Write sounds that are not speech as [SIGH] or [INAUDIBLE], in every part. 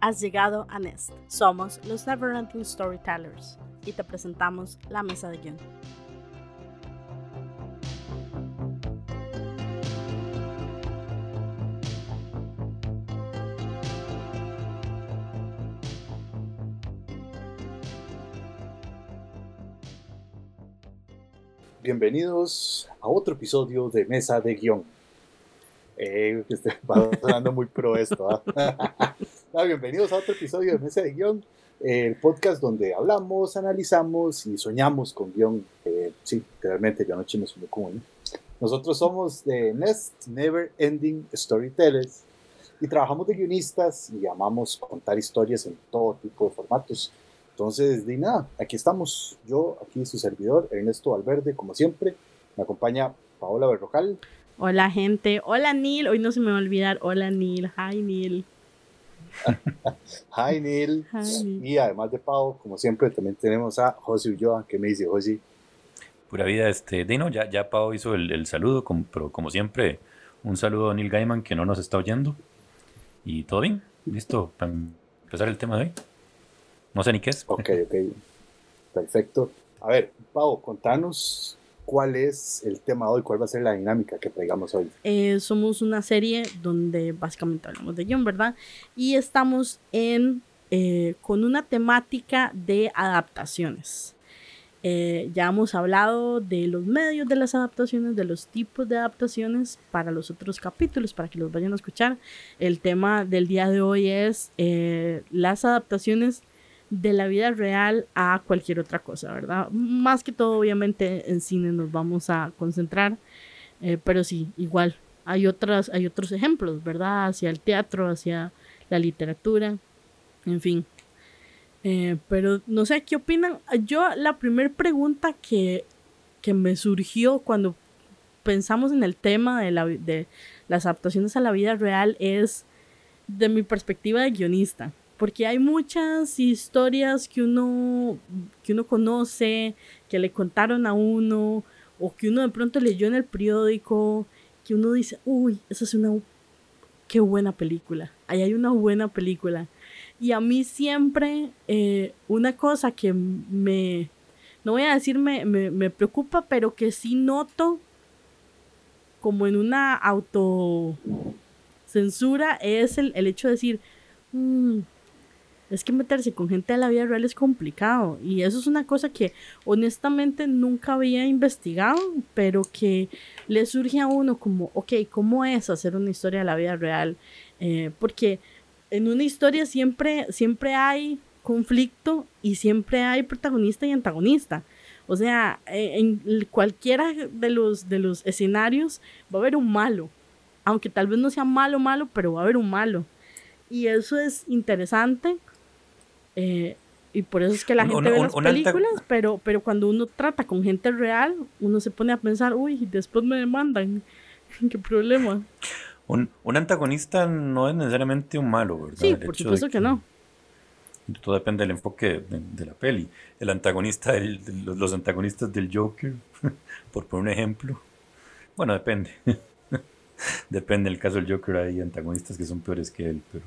Has llegado a Nest. Somos los Neverending Storytellers y te presentamos la mesa de guion. Bienvenidos a otro episodio de Mesa de Guión. Eh, este, va sonando muy pro esto. ¿ah? [LAUGHS] Ah, bienvenidos a otro episodio de Mesa de Guión, el podcast donde hablamos, analizamos y soñamos con guion. Eh, sí, realmente yo anoche me soñé con. Nosotros somos de Nest Never Ending Storytellers y trabajamos de guionistas y amamos contar historias en todo tipo de formatos. Entonces, de nada, aquí estamos. Yo, aquí su servidor, Ernesto Valverde, como siempre. Me acompaña Paola Berrocal. Hola, gente. Hola, Neil. Hoy no se me va a olvidar. Hola, Neil. Hi, Neil. [LAUGHS] Hi, Neil. Y además de Pau, como siempre, también tenemos a José Ulloa. ¿Qué me dice, José? Pura vida, este, Dino, ya, ya Pau hizo el, saludo, como, pero como siempre, un saludo a Neil Gaiman que no nos está oyendo. Y todo bien, listo para empezar el tema de hoy. No sé ni qué es. Ok, ok. Perfecto. A ver, Pau, contanos cuál es el tema de hoy, cuál va a ser la dinámica que traigamos hoy. Eh, somos una serie donde básicamente hablamos de guion, ¿verdad? Y estamos en, eh, con una temática de adaptaciones. Eh, ya hemos hablado de los medios de las adaptaciones, de los tipos de adaptaciones para los otros capítulos, para que los vayan a escuchar. El tema del día de hoy es las adaptaciones de la vida real a cualquier otra cosa, ¿verdad? Más que todo, obviamente, en cine nos vamos a concentrar, eh, pero sí, igual, hay, otras, hay otros ejemplos, ¿verdad? Hacia el teatro, hacia la literatura, en fin. Eh, pero no sé, ¿qué opinan? Yo la primera pregunta que, que me surgió cuando pensamos en el tema de, la, de las adaptaciones a la vida real es de mi perspectiva de guionista porque hay muchas historias que uno, que uno conoce, que le contaron a uno, o que uno de pronto leyó en el periódico, que uno dice, uy, esa es una, qué buena película, ahí hay una buena película. Y a mí siempre eh, una cosa que me, no voy a decir me, me, preocupa, pero que sí noto como en una autocensura es el, el hecho de decir, mm, es que meterse con gente de la vida real es complicado y eso es una cosa que honestamente nunca había investigado, pero que le surge a uno como, ok, ¿cómo es hacer una historia de la vida real? Eh, porque en una historia siempre, siempre hay conflicto y siempre hay protagonista y antagonista. O sea, eh, en cualquiera de los, de los escenarios va a haber un malo. Aunque tal vez no sea malo, malo, pero va a haber un malo. Y eso es interesante eh, y por eso es que la gente ve las películas, pero, pero cuando uno trata con gente real, uno se pone a pensar, uy, después me demandan. [LAUGHS] ¿Qué problema? Un, un, antagonista no es necesariamente un malo, ¿verdad? Sí, por supuesto que, no. Todo depende del enfoque de, la peli. El antagonista, los antagonistas del Joker, [LAUGHS] por poner un ejemplo. Bueno, depende. [LAUGHS] depende del caso del Joker, hay antagonistas que son peores que él, pero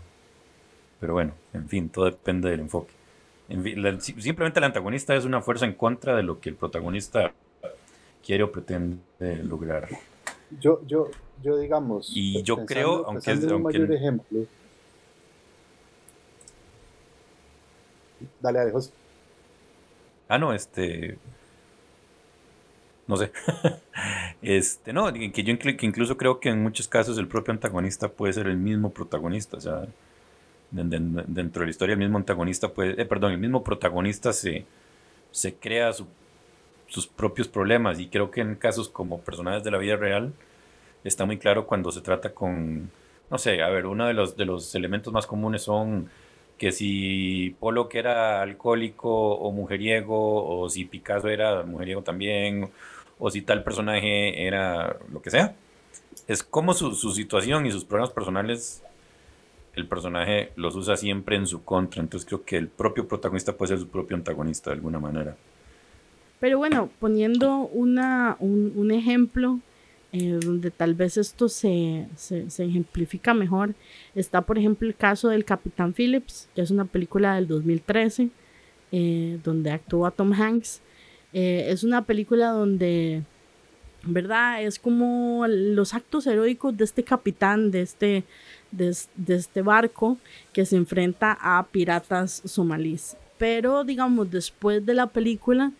pero bueno, en fin, todo depende del enfoque. simplemente el antagonista es una fuerza en contra de lo que el protagonista quiere o pretende lograr. Yo, yo, yo digamos. Y yo creo, aunque es un mayor ejemplo. Dale, dale, José. Ah, no, este. No sé. [LAUGHS] este, no, que yo que incluso creo que en muchos casos el propio antagonista puede ser el mismo protagonista. O sea, dentro de la historia el mismo antagonista puede, eh, perdón, el mismo protagonista se, se crea sus propios problemas y creo que en casos como personajes de la vida real está muy claro cuando se trata con, no sé, a ver, uno de los, de los elementos más comunes son que si Polo que era alcohólico o mujeriego o si Picasso era mujeriego también o si tal personaje era lo que sea. Es como su, su situación y sus problemas personales el personaje los usa siempre en su contra. Entonces creo que el propio protagonista puede ser su propio antagonista de alguna manera. Pero bueno, poniendo una, un, ejemplo eh, donde tal vez esto se, se, ejemplifica mejor, está por ejemplo el caso del Capitán Phillips, que es una película del 2013, eh, donde actúa Tom Hanks. Eh, es una película donde, ¿verdad? Es como los actos heroicos de este capitán, de este, de, de este barco que se enfrenta a piratas somalíes. Pero digamos, después de la película,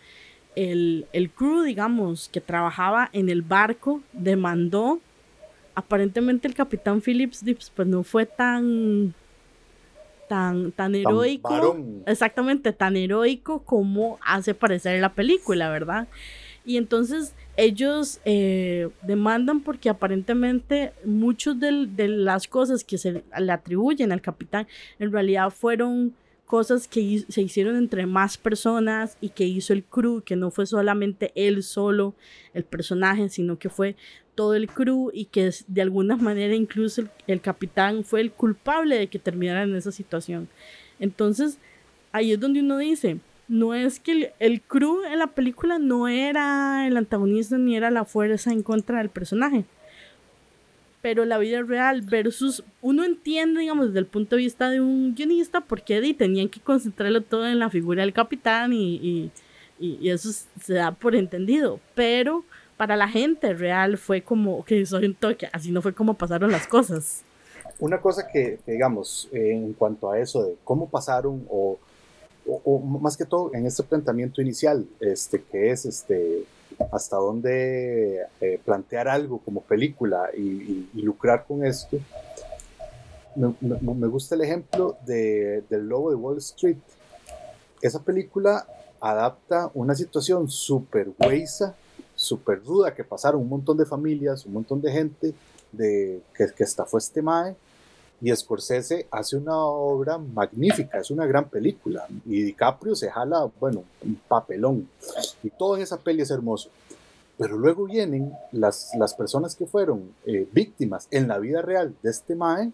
el, el crew, digamos, que trabajaba en el barco, demandó. Aparentemente el capitán Phillips pues no fue tan tan, tan heroico, exactamente, tan heroico como hace parecer la película, ¿verdad? Y entonces ellos eh, demandan porque aparentemente muchas de, de, las cosas que se le atribuyen al capitán en realidad fueron cosas que se hicieron entre más personas y que hizo el crew, que no fue solamente él solo, el personaje, sino que fue todo el crew y que de alguna manera incluso el, capitán fue el culpable de que terminara en esa situación. Entonces, ahí es donde uno dice, no es que el, el, crew en la película no era el antagonista ni era la fuerza en contra del personaje pero la vida real versus uno entiende, digamos, desde el punto de vista de un guionista, porque tenían que concentrarlo todo en la figura del capitán y, eso se da por entendido, pero para la gente real fue como que soy un toque, así no fue como pasaron las cosas. Una cosa que, digamos, en cuanto a eso de cómo pasaron o, o, más que todo en este planteamiento inicial, este, que es este, hasta dónde eh, plantear algo como película y, lucrar con esto. Me, gusta el ejemplo de, del Lobo de Wall Street. Esa película adapta una situación súper huesa, súper ruda, que pasaron un montón de familias, un montón de gente de, que, que estafó este Mae y Scorsese hace una obra magnífica, es una gran película. Y DiCaprio se jala, bueno, un papelón. Y todo en esa peli es hermoso. Pero luego vienen las, las personas que fueron eh, víctimas en la vida real de este Mae,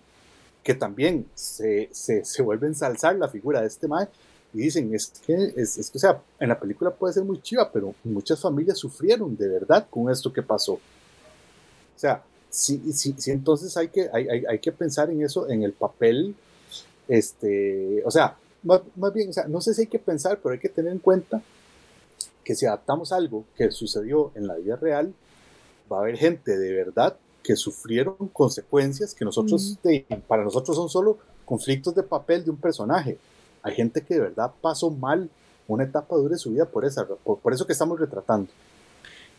que también se, se, se vuelven a ensalzar la figura de este Mae. Y dicen, es que, es, es que, o sea, en la película puede ser muy chiva, pero muchas familias sufrieron de verdad con esto que pasó. O sea, sí, sí, sí entonces hay que, hay, hay, hay, que pensar en eso, en el papel, este, o sea, más, más, bien, o sea, no sé si hay que pensar, pero hay que tener en cuenta que si adaptamos algo que sucedió en la vida real, va a haber gente de verdad que sufrieron consecuencias que nosotros, para nosotros son solo conflictos de papel de un personaje. Hay gente que de verdad pasó mal una etapa dura de su vida por, esa, por, por eso que estamos retratando.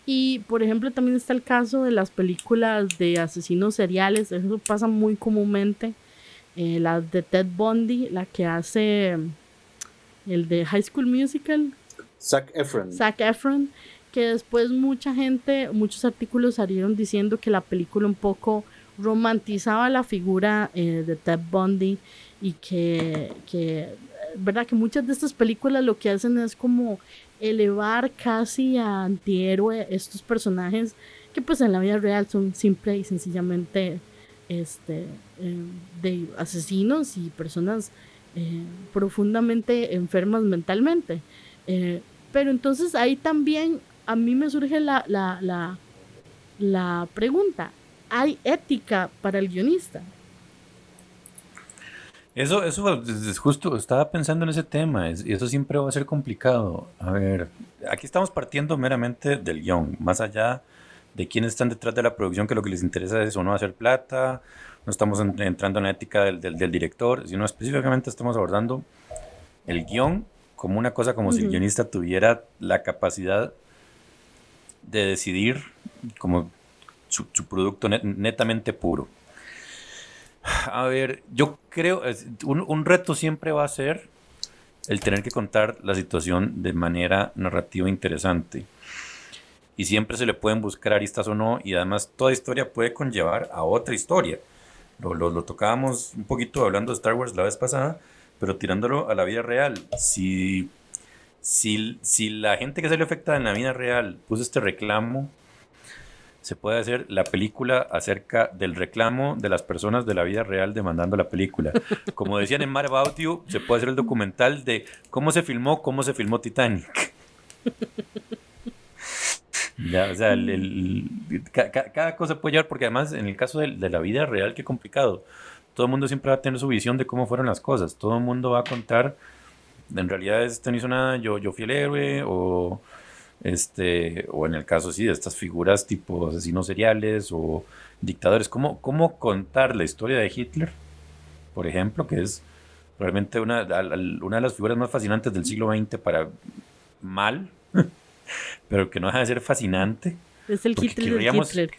Y por ejemplo también está el caso de las películas de asesinos seriales, eso pasa muy comúnmente. Eh, la de Ted Bundy, la que hace el de High School Musical. Zac Efron. Zac Efron, que después mucha gente, muchos artículos salieron diciendo que la película un poco romantizaba la figura eh, de Ted Bundy y que, que, verdad que muchas de estas películas lo que hacen es como elevar casi a antihéroe estos personajes que pues en la vida real son simple y sencillamente este, eh, de asesinos y personas eh, profundamente enfermas mentalmente. Eh, pero entonces ahí también a mí me surge la, la, la, la pregunta, ¿hay ética para el guionista? Eso, eso es justo, estaba pensando en ese tema, y eso siempre va a ser complicado. A ver, aquí estamos partiendo meramente del guion, más allá de quiénes están detrás de la producción, que lo que les interesa es o no hacer plata, no estamos entrando en la ética del, del, director, sino específicamente estamos abordando el guion como una cosa como si el guionista tuviera la capacidad de decidir como su, su producto netamente puro. A ver, yo creo, un, un reto siempre va a ser el tener que contar la situación de manera narrativa interesante. Y siempre se le pueden buscar aristas o no, y además toda historia puede conllevar a otra historia. Lo, lo, lo, tocábamos un poquito hablando de Star Wars la vez pasada, pero tirándolo a la vida real. Si, si, si la gente que salió afectada en la vida real puso este reclamo se puede hacer la película acerca del reclamo de las personas de la vida real demandando la película. Como decían en Mar About You, se puede hacer el documental de cómo se filmó, cómo se filmó Titanic. Ya, o sea, el- el- ca- ca- cada cosa puede llevar, porque además en el caso de, de la vida real, qué complicado. Todo el mundo siempre va a tener su visión de cómo fueron las cosas. Todo el mundo va a contar, en realidad este no hizo nada, yo, yo fui el héroe, o, este, o en el caso sí de estas figuras tipo asesinos seriales o dictadores. ¿Cómo, cómo contar la historia de Hitler, por ejemplo, que es realmente una, una de las figuras más fascinantes del siglo XX para mal, [LAUGHS] pero que no deja de ser fascinante. Es el Hitler del Hitler.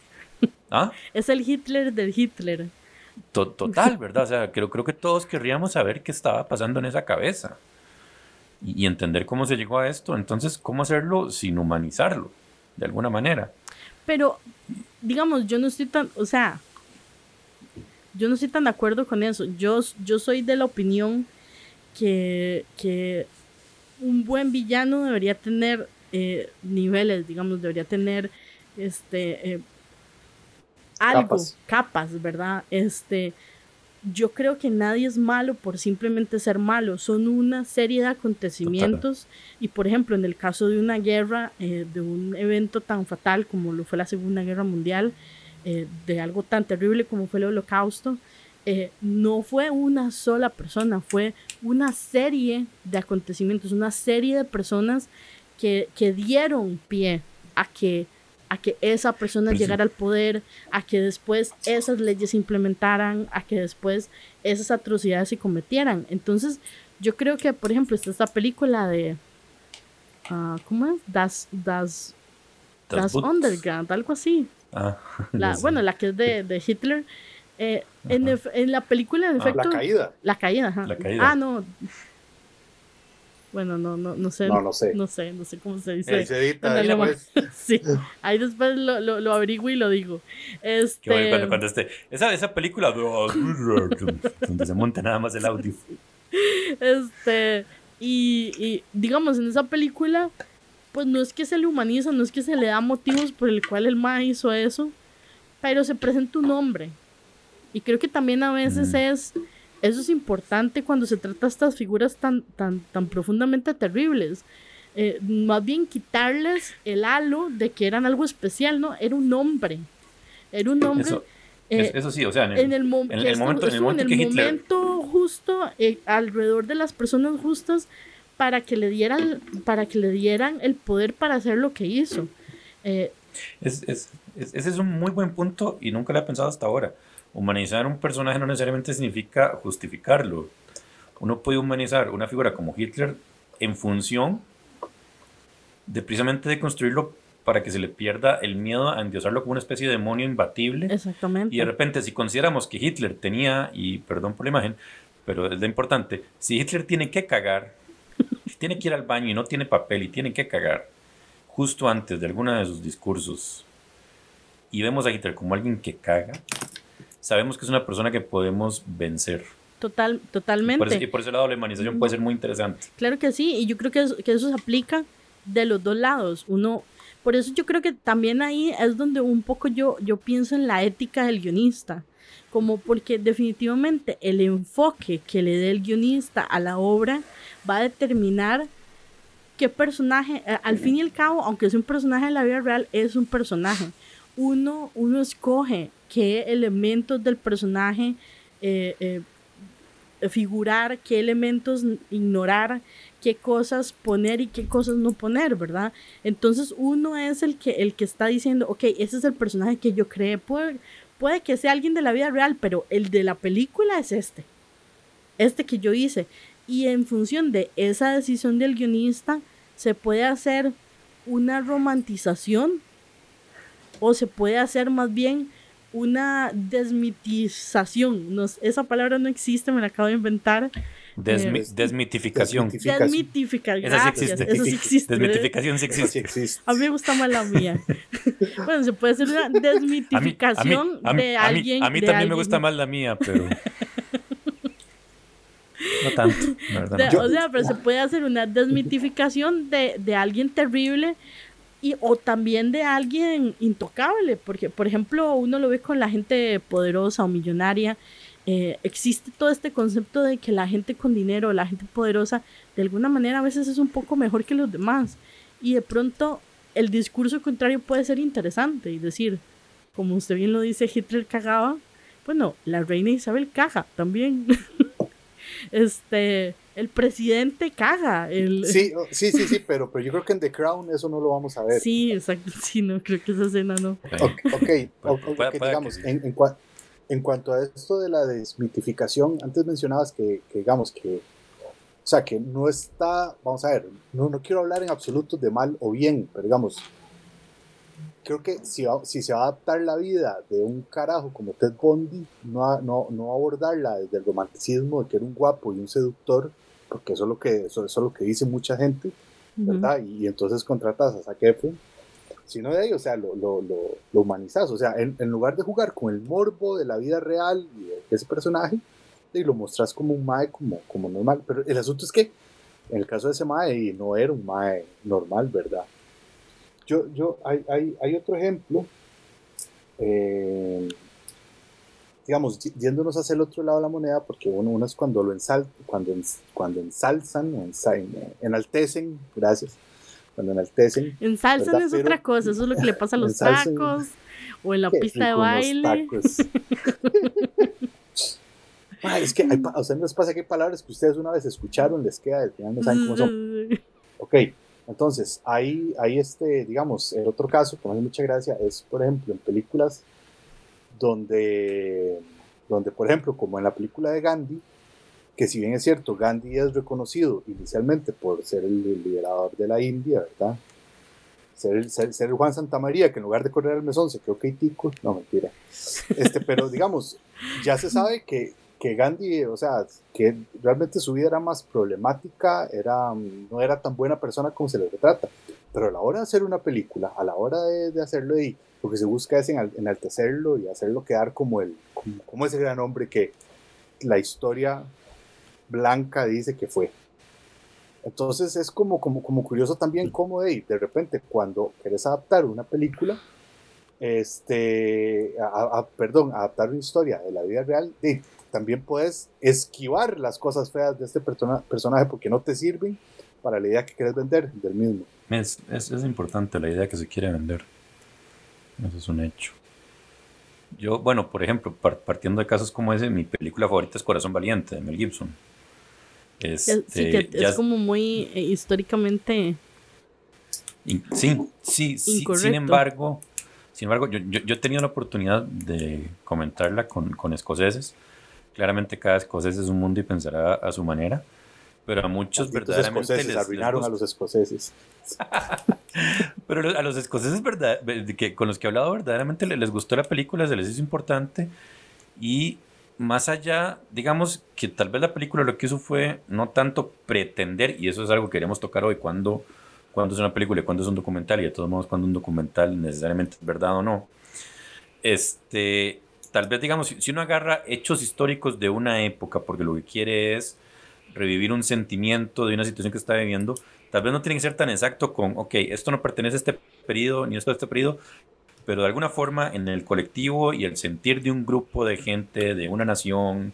¿Ah? [LAUGHS] Es el Hitler del Hitler. To- Total, ¿verdad? O sea, creo, creo que todos querríamos saber qué estaba pasando en esa cabeza y, y entender cómo se llegó a esto. Entonces, ¿cómo hacerlo sin humanizarlo de alguna manera? Pero, digamos, yo no estoy tan, o sea, yo no estoy tan de acuerdo con eso. Yo, yo soy de la opinión que, que un buen villano debería tener eh, niveles, digamos, debería tener este eh, algo, Capas. capas, ¿verdad? Este, yo creo que nadie es malo por simplemente ser malo. Son una serie de acontecimientos. Y por ejemplo, en el caso de una guerra, eh, de un evento tan fatal como lo fue la Segunda Guerra Mundial, eh, de algo tan terrible como fue el Holocausto, eh, no fue una sola persona, fue una serie de acontecimientos, una serie de personas que, que dieron pie a que, a que esa persona Pero sí. llegara al poder, a que después esas leyes se implementaran, a que después esas atrocidades se cometieran. Entonces, yo creo que, por ejemplo, está esta película de. ah, ¿Cómo es? Das, das, Das das. Underground, algo así. Ah, [LAUGHS] La, sí. bueno, la que es de, de Hitler. Eh, en la película, en Ah, efecto. La caída. La caída, ajá. La caída. Ah, no. Bueno, no, no, no sé. No, no sé. No sé, no sé cómo se dice. Ahí se edita, en ahí alemán. pues. sí, ahí después lo, lo, lo averiguo y lo digo. Este, Qué bueno cuando, cuando este- esa, esa película [LAUGHS] donde se monta nada más el audio. Este, y, y digamos, en esa película, pues no es que se le humaniza, no es que se le da motivos por el cual el ma hizo eso, pero se presenta un hombre. Y creo que también a veces Mm. es, eso es importante cuando se trata de estas figuras tan, tan, tan profundamente terribles. Eh, más bien quitarles el halo de que eran algo especial, ¿no? Era un hombre. Era un hombre. Eso, eh, eso sí, o sea, en el, en el, mom- en que el estuvo- momento, en el momento justo eh, alrededor de las personas justas para que le dieran para que le dieran el poder para hacer lo que hizo Es, es- es- ese es un muy buen punto y nunca lo he pensado hasta ahora. Humanizar un personaje no necesariamente significa justificarlo. Uno puede humanizar una figura como Hitler en función de precisamente de construirlo para que se le pierda el miedo a endiosarlo como una especie de demonio imbatible. exactamente Y de repente, si consideramos que Hitler tenía, y perdón por la imagen, pero es lo importante, si Hitler tiene que cagar, [LAUGHS] si tiene que ir al baño y no tiene papel y tiene que cagar, justo antes de alguno de sus discursos, y vemos a Hitler como alguien que caga, sabemos que es una persona que podemos vencer. total Y por, totalmente ese, y por ese lado la humanización puede ser muy interesante. Claro que sí, y yo creo que eso, que eso se aplica de los dos lados. Uno, por eso yo creo que también ahí es donde un poco yo, yo pienso en la ética del guionista, como porque definitivamente el enfoque que le dé el guionista a la obra va a determinar qué personaje, eh, al fin y al cabo, aunque es un personaje de la vida real, es un personaje. Uno, uno escoge qué elementos del personaje eh, eh, figurar, qué elementos ignorar, qué cosas poner y qué cosas no poner, ¿verdad? Entonces uno es el que, el que está diciendo, ok, ese es el personaje que yo creé, puede, puede que sea alguien de la vida real, pero el de la película es este, este que yo hice. Y en función de esa decisión del guionista, se puede hacer una romantización o se puede hacer más bien una desmitización. Esa palabra no existe, me la acabo de inventar. Desmi- Eh, desmitificación. desmitificación. Desmitificar. Esa sí Gracias. existe. Eso sí existe. Desmitificación sí existe. existe. A mí me gusta más la mía. [LAUGHS] bueno, se puede hacer una A mí, a mí- desmitificación a mí- de a mí- alguien. a mí también me gusta más la mía, pero. [LAUGHS] No tanto, la verdad. de- no. Yo- o sea, pero se puede hacer una desmitificación de, de alguien terrible o también de alguien intocable, porque por ejemplo uno lo ve con la gente poderosa o millonaria, eh, existe todo este concepto de que la gente con dinero, la gente poderosa, de alguna manera a veces es un poco mejor que los demás. y de pronto el discurso contrario puede ser interesante y decir, como usted bien lo dice, Hitler cagaba, bueno, la reina Isabel caga también. [LAUGHS] este, el presidente caga. El... Sí, sí, sí, sí, pero, pero yo creo que en The Crown eso no lo vamos a ver. Sí, exacto, [LAUGHS] sí, no, creo que esa escena no. Ok, digamos, en, en, en, cuanto a esto de la desmitificación, antes mencionabas que, que digamos, que o sea, que no está, vamos a ver, no, no quiero hablar en absoluto de mal o bien, pero digamos, creo que si, si se va a adaptar la vida de un carajo como Ted Bundy, no, no, no abordarla desde el romanticismo de que era un guapo y un seductor, porque eso es lo que, eso, es lo que dice mucha gente, ¿verdad? Y, entonces contratas a Zac Efron, sino de ahí, o sea, lo, lo, lo, humanizas, o sea, en, en, lugar de jugar con el morbo de la vida real y de ese personaje, y lo mostras como un mae como, como normal. Pero el asunto es que en el caso de ese mae no era un mae normal, ¿verdad? Yo, yo, hay, hay, hay otro ejemplo, eh, digamos, yéndonos hacia el otro lado de la moneda, porque uno, uno es cuando lo ensal, cuando, cuando ensalzan enaltecen, gracias, cuando enaltecen. Ensalzan es otra cosa, eso es lo que le pasa a los tacos o en la pista de baile. [LAUGHS] es que hay, a ustedes les pasa que hay palabras que ustedes una vez escucharon, les queda, al final no saben cómo son. [LAUGHS] Ok, entonces, ahí, ahí este, digamos, el otro caso que me hace mucha gracia es, por ejemplo, en películas donde, donde, por ejemplo, como en la película de Gandhi, que si bien es cierto, Gandhi es reconocido inicialmente por ser el, liberador de la India, ¿verdad? Ser el, ser, ser Juan Santamaría, que en lugar de correr al mesón se quedó Keitico, no mentira. Este, pero digamos, ya se sabe que, que Gandhi, o sea, que realmente su vida era más problemática, era, no era tan buena persona como se le retrata. Pero a la hora de hacer una película, a la hora de, de hacerlo y lo que se busca es enaltecerlo y hacerlo quedar como, el, como, ese gran hombre que la historia blanca dice que fue. Entonces es como, como, como curioso también cómo de, de repente cuando quieres adaptar una película, este, perdón, adaptar una historia de la vida real, de, también puedes esquivar las cosas feas de este personaje porque no te sirven para la idea que quieres vender del mismo. Es, es, es, importante la idea que se quiere vender. Eso es un hecho. Yo, bueno, por ejemplo, partiendo de casos como ese, mi película favorita es Corazón Valiente de Mel Gibson. Este, sí, que es como muy eh, históricamente. sí, sí, sí, sin embargo, sin embargo, yo, yo, yo, he tenido la oportunidad de comentarla con, con escoceses Claramente cada escocés es un mundo y pensará a su manera, pero a muchos verdaderamente les, arruinaron a los escoceses. [LAUGHS] pero a los escoceses verdad, que, con los que he hablado verdaderamente les gustó la película, se les hizo importante y más allá, digamos que tal vez la película lo que hizo fue no tanto pretender, y eso es algo que queremos tocar hoy, cuando, cuando es una película y cuando es un documental, y de todos modos cuando un documental necesariamente es verdad o no. Este, tal vez digamos, si uno agarra hechos históricos de una época porque lo que quiere es revivir un sentimiento de una situación que está viviendo, tal vez no tiene que ser tan exacto con, ok, esto no pertenece a este periodo ni esto a este periodo, pero de alguna forma en el colectivo y el sentir de un grupo de gente, de una nación,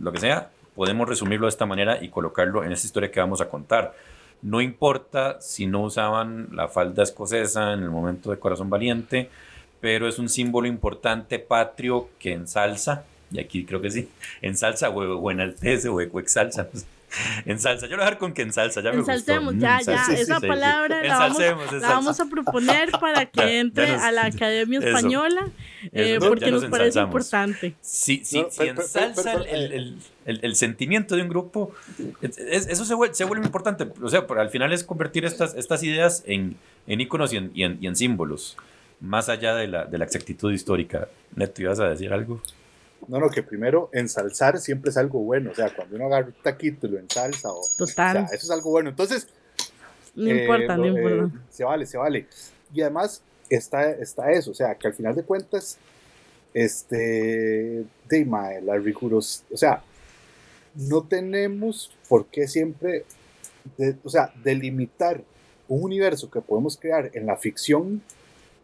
lo que sea, podemos resumirlo de esta manera y colocarlo en esta historia que vamos a contar. No importa si no usaban la falda escocesa en el momento de Corazón Valiente, pero es un símbolo importante patrio que ensalza, y aquí creo que sí, ensalza o, o enaltece o, o exalza. En salsa, yo lo voy a dejar con que en salsa, ya me Ensalcemos, ya, ya, esa palabra la, vamos, la vamos, a proponer para que [LAUGHS] entre a la Academia Española, eh, porque nos, parece importante. Si, si, si ensalza el, el, el, el, sentimiento de un grupo, eso se vuelve, se vuelve, importante. O sea, al final es convertir estas, estas ideas en, en íconos y en, y en, y en símbolos más allá de la, de la exactitud histórica. Neto, ¿ibas a decir algo? No, no, que primero ensalzar siempre es algo bueno. O sea, cuando uno agarra un taquito y lo ensalza, o, Total. O sea, eso es algo bueno. Entonces, no importa, no eh, importa. se vale, se vale. Y además está, está eso, o sea, que al final de cuentas, este, de la rigurosidad, o sea, no tenemos por qué siempre, o sea, delimitar un universo que podemos crear en la ficción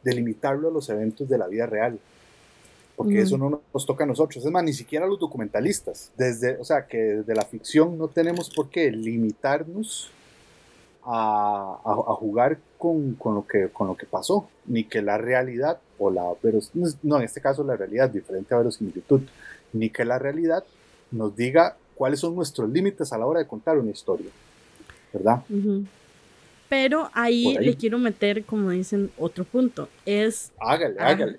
delimitarlo a los eventos de la vida real. Porque eso no nos toca a nosotros. Es más, ni siquiera a los documentalistas. Desde, o sea, que desde la ficción no tenemos por qué limitarnos a, a, jugar con, con, lo que, con lo que pasó, ni que la realidad, o la no, en este caso la realidad, diferente a verosimilitud, ni que la realidad nos diga cuáles son nuestros límites a la hora de contar una historia, ¿verdad? Pero ahí, le quiero meter, como dicen, otro punto. Es. Hágale, hágale.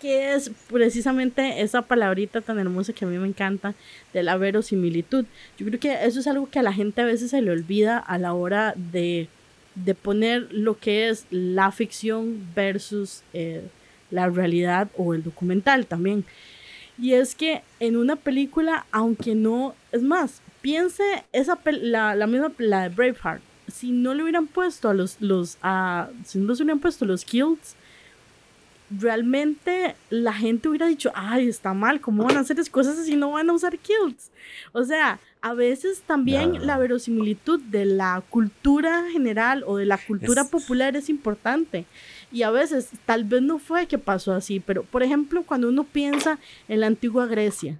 Que es precisamente esa palabrita tan hermosa que a mí me encanta de la verosimilitud. Yo creo que eso es algo que a la gente a veces se le olvida a la hora de, de poner lo que es la ficción versus eh, la realidad o el documental también. Y es que en una película, aunque no, es más, piense esa la, la misma la de Braveheart si no le hubieran puesto a los, los si no les hubieran puesto los kills, realmente la gente hubiera dicho, ay, está mal, ¿cómo van a hacer cosas así no van a usar kills? O sea, a veces también la verosimilitud de la cultura general o de la cultura popular es importante. Y a veces tal vez no fue que pasó así, pero por ejemplo, cuando uno piensa en la antigua Grecia,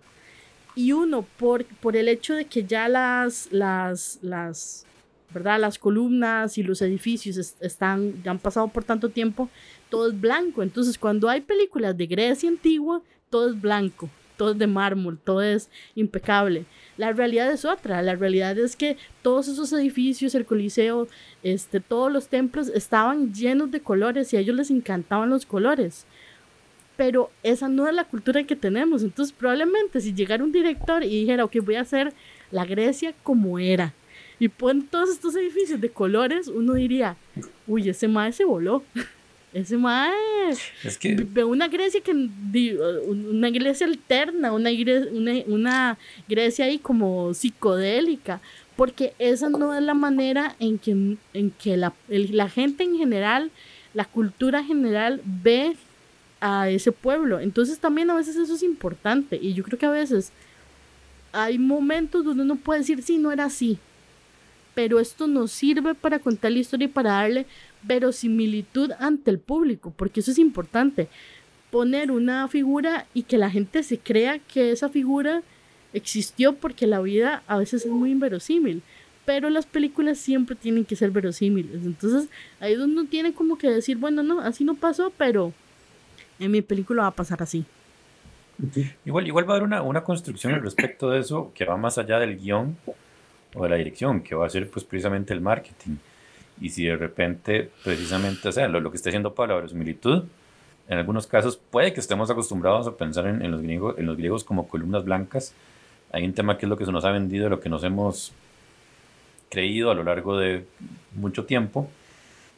y uno por, por el hecho de que ya las, las, las ¿verdad? Las columnas y los edificios están, ya han pasado por tanto tiempo, todo es blanco. Entonces, cuando hay películas de Grecia antigua, todo es blanco, todo es de mármol, todo es impecable. La realidad es otra, la realidad es que todos esos edificios, el Coliseo, este, todos los templos estaban llenos de colores y a ellos les encantaban los colores. Pero esa no es la cultura que tenemos. Entonces, probablemente si llegara un director y dijera, ok, voy a hacer la Grecia como era, y pon todos estos edificios de colores, uno diría, uy, ese mae se voló. [LAUGHS] Ese mae es que ve una Grecia que una Grecia alterna, una una, Grecia ahí como psicodélica, porque esa no es la manera en que, en que la, la gente en general, la cultura general ve a ese pueblo. Entonces también a veces eso es importante y yo creo que a veces hay momentos donde uno puede decir, sí, no era así, pero esto nos sirve para contar la historia y para darle verosimilitud ante el público, porque eso es importante. Poner una figura y que la gente se crea que esa figura existió porque la vida a veces es muy inverosímil, pero las películas siempre tienen que ser verosímiles. Entonces ahí es donde uno tiene como que decir, bueno, no, así no pasó, pero en mi película va a pasar así. Igual, igual va a haber una, una construcción al respecto de eso que va más allá del guion o de la dirección, que va a ser pues precisamente el marketing. Y si de repente, precisamente, o sea, lo, que está haciendo para la verosimilitud, en algunos casos puede que estemos acostumbrados a pensar en, los griegos, en los griegos como columnas blancas. Hay un tema que es lo que se nos ha vendido, lo que nos hemos creído a lo largo de mucho tiempo.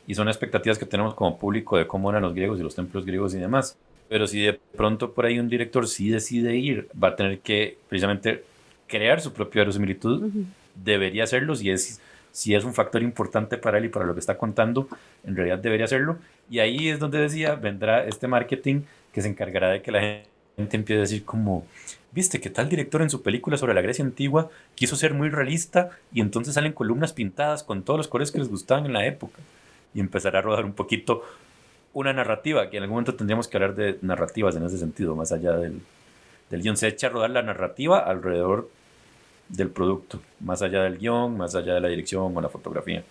Y son expectativas que tenemos como público de cómo eran los griegos y los templos griegos y demás. Pero si de pronto por ahí un director sí decide ir, va a tener que precisamente crear su propia verosimilitud debería hacerlo, si es, si es un factor importante para él y para lo que está contando, en realidad debería hacerlo. Y ahí es donde decía, vendrá este marketing que se encargará de que la gente empiece a decir como, viste que tal director en su película sobre la Grecia antigua quiso ser muy realista y entonces salen columnas pintadas con todos los colores que les gustaban en la época. Y empezará a rodar un poquito una narrativa, que en algún momento tendríamos que hablar de narrativas en ese sentido, más allá del, del guion. Se echa a rodar la narrativa alrededor del producto, más allá del guion, más allá de la dirección o la fotografía.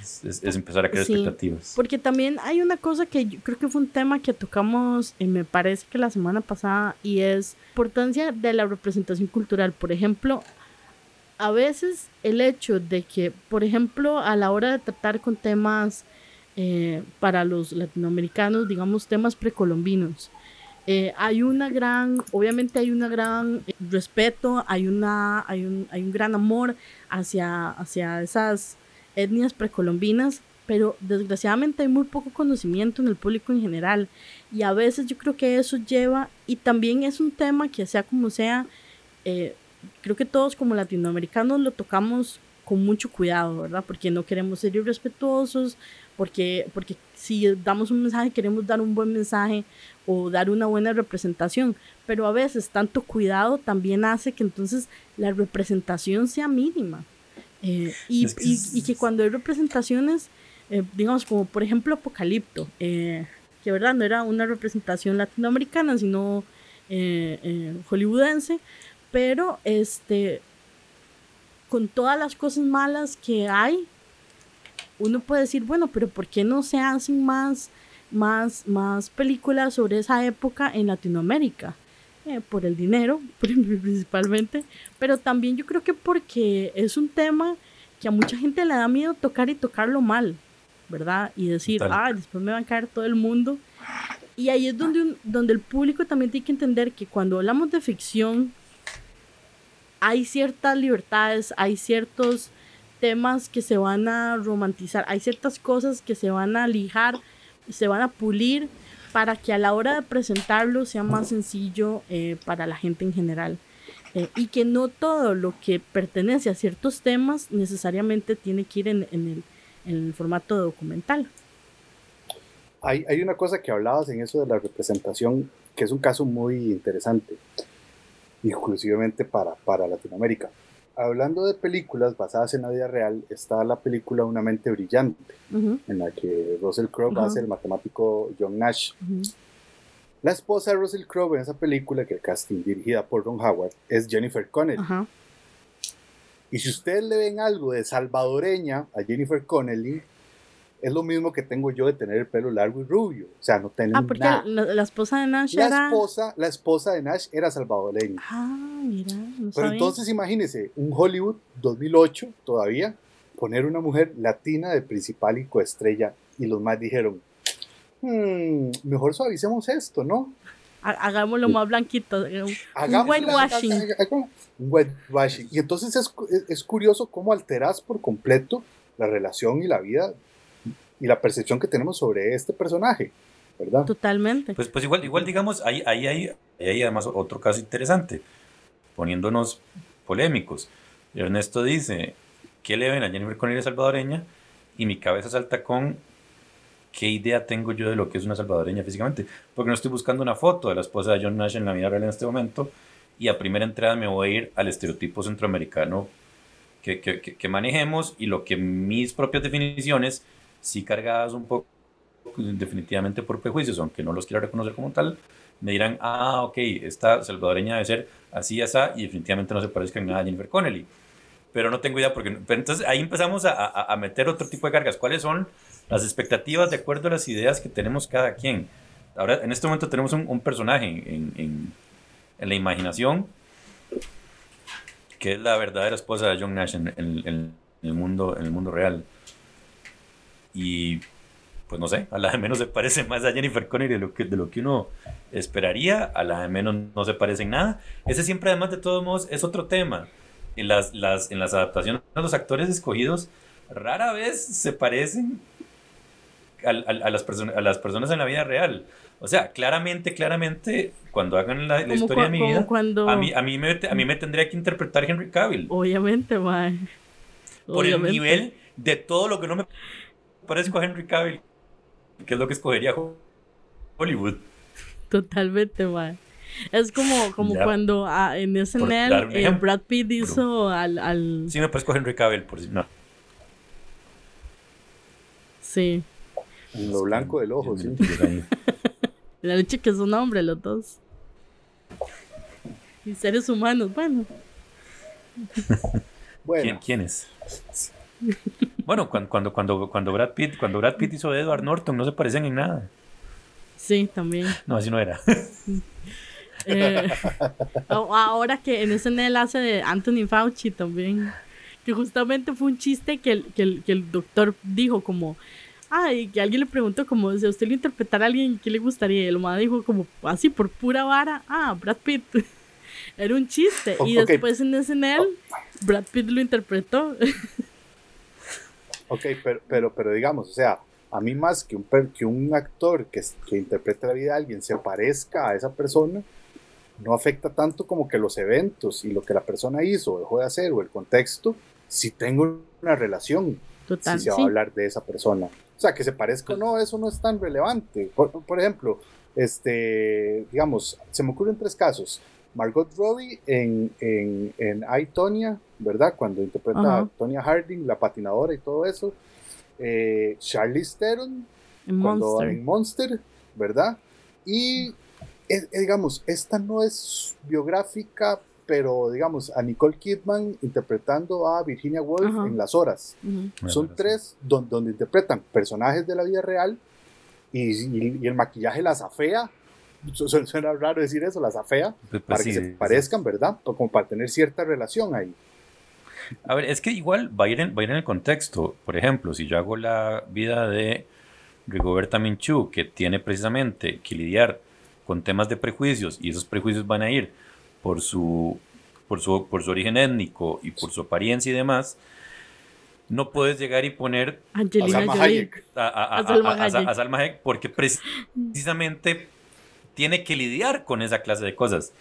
Es, empezar a crear expectativas. Porque también hay una cosa que yo creo que fue un tema que tocamos, eh, me parece que la semana pasada, y es importancia de la representación cultural. Por ejemplo, a veces el hecho de que, por ejemplo, a la hora de tratar con temas eh, para los latinoamericanos, digamos temas precolombinos, eh, hay una gran, obviamente hay una gran eh, respeto, hay, una, hay, un, hay un gran amor hacia, hacia esas etnias precolombinas, pero desgraciadamente hay muy poco conocimiento en el público en general. Y a veces yo creo que eso lleva y también es un tema que sea como sea, eh, creo que todos como latinoamericanos lo tocamos con mucho cuidado, ¿verdad? Porque no queremos ser irrespetuosos, porque, porque si damos un mensaje queremos dar un buen mensaje o dar una buena representación, pero a veces tanto cuidado también hace que entonces la representación sea mínima. Eh, y, y, que cuando hay representaciones, eh, digamos como por ejemplo Apocalipto, eh, que verdad no era una representación latinoamericana, sino hollywoodense, pero este, con todas las cosas malas que hay, uno puede decir, bueno, pero ¿por qué no se hacen más, más, más películas sobre esa época en Latinoamérica? Eh, por el dinero, [LAUGHS] principalmente, pero también yo creo que porque es un tema que a mucha gente le da miedo tocar y tocarlo mal, ¿verdad? Y decir, ah, después me va a caer todo el mundo. Y ahí es donde, donde el público también tiene que entender que cuando hablamos de ficción, hay ciertas libertades, hay ciertos temas que se van a romantizar, hay ciertas cosas que se van a lijar, se van a pulir para que a la hora de presentarlo sea más sencillo eh, para la gente en general. Eh, y que no todo lo que pertenece a ciertos temas necesariamente tiene que ir en, el, en el, formato documental. Hay, hay, una cosa que hablabas en eso de la representación, que es un caso muy interesante, inclusivamente para, para Latinoamérica. Hablando de películas basadas en la vida real, está la película Una mente brillante, en la que Russell Crowe hace el matemático John Nash. La esposa de Russell Crowe en esa película, que el casting dirigida por Ron Howard, es Jennifer Connelly. Y si ustedes le ven algo de salvadoreña a Jennifer Connelly, es lo mismo que tengo yo de tener el pelo largo y rubio. O sea, no tengo Ah, porque La, esposa de Nash la era... Esposa, la esposa de Nash era salvadoreña. Ah, mira, no Pero entonces imagínese, un Hollywood 2008 todavía, poner una mujer latina de principal y coestrella. Y los más dijeron, hmm, mejor suavicemos esto, ¿no? Hagámoslo más blanquito. Un whitewashing. Un whitewashing. Y entonces es, es curioso cómo alteras por completo la relación y la vida y la percepción que tenemos sobre este personaje, ¿verdad? Totalmente. Pues, pues igual, igual digamos, ahí hay, hay, hay, además otro caso interesante, poniéndonos polémicos. Ernesto dice, ¿qué le ven a Jennifer Connelly salvadoreña? Y mi cabeza salta con qué idea tengo yo de lo que es una salvadoreña físicamente. Porque no estoy buscando una foto de la esposa de John Nash en la vida real en este momento y a primera entrada me voy a ir al estereotipo centroamericano que, que, que manejemos y lo que mis propias definiciones sí cargadas un poco definitivamente por prejuicios, aunque no los quiera reconocer como tal, me dirán, ah, ok, esta salvadoreña debe ser así, así, y definitivamente no se parezca en nada a Jennifer Connelly. Pero no tengo idea porque... entonces ahí empezamos a, a, meter otro tipo de cargas. ¿Cuáles son las expectativas de acuerdo a las ideas que tenemos cada quien? Ahora, en este momento tenemos un, personaje en, en, en, la imaginación que es la verdadera esposa de John Nash en, en el, mundo, en el mundo real. Y pues no sé, a la de menos se parece más a Jennifer Connelly de lo que, de lo que uno esperaría, a la de menos no se parece en nada. Ese siempre, además de todos modos, es otro tema. En las, las, en las adaptaciones, los actores escogidos rara vez se parecen a, a, las, a las personas en la vida real. O sea, claramente, claramente, cuando hagan la, historia de mi vida, a, mí, a, mí me, a mí me tendría que interpretar Henry Cavill. Obviamente, man. Por el nivel de todo lo que no me parezco a Henry Cavill, que es lo que escogería Hollywood. Totalmente, man. Es como, como cuando ah, en SNL eh, Brad Pitt hizo al, al... Sí, me parezco a Henry Cavill, por si no. Sí. Lo blanco del ojo, sí. [LAUGHS] La leche que es un hombre, los dos. Y seres humanos, bueno. [LAUGHS] bueno. ¿Quién, es? [LAUGHS] Bueno, cuando, cuando, cuando, cuando, Brad Pitt, cuando Brad Pitt hizo Edward Norton, no se parecen en nada. Sí, también. No, así no era. [LAUGHS] Eh, ahora que en SNL hace de Anthony Fauci también. Que justamente fue un chiste que el, que el, que el doctor dijo como... Ay, que alguien le preguntó como si a usted le interpretara a alguien, ¿qué le gustaría? Y el mamá dijo como así por pura vara, ah, Brad Pitt. [LAUGHS] Era un chiste. y después en SNL, Brad Pitt lo interpretó. [LAUGHS] Ok, pero, pero, pero digamos, o sea, a mí más que un, que un actor que, que interprete la vida de alguien se parezca a esa persona, no afecta tanto como que los eventos y lo que la persona hizo o dejó de hacer o el contexto, si tengo una relación, si se va a hablar de esa persona. O sea, que se parezca o no, eso no es tan relevante. Por, por ejemplo, este, digamos, se me ocurren tres casos. Margot Robbie en, en, en I, Tonya, ¿verdad? Cuando interpreta a Tonya Harding, la patinadora y todo eso. Eh, Charlie Theron, en cuando Monster. en Monster, ¿verdad? Y eh, digamos, esta no es biográfica pero digamos, a Nicole Kidman interpretando a Virginia Woolf Ajá. en Las Horas. Ujú. Son tres don- donde interpretan personajes de la vida real y, y- y el maquillaje las afea. Su- su- Suena raro decir eso, las afea, Pues, pues para sí, que se parezcan, ¿verdad? O Como para tener cierta relación ahí. A ver, es que igual va a, ir en, va a ir en el contexto. Por ejemplo, si yo hago la vida de Rigoberta Menchú, que tiene precisamente que lidiar con temas de prejuicios, y esos prejuicios van a ir por su, por su, por su origen étnico y por su apariencia y demás, no puedes llegar y poner Angelina Salma Jolie. Hayek. a, a- a- A Salma a- a- Hayek. a Salma Hayek porque [LAUGHS] precisamente tiene que lidiar con esa clase de cosas.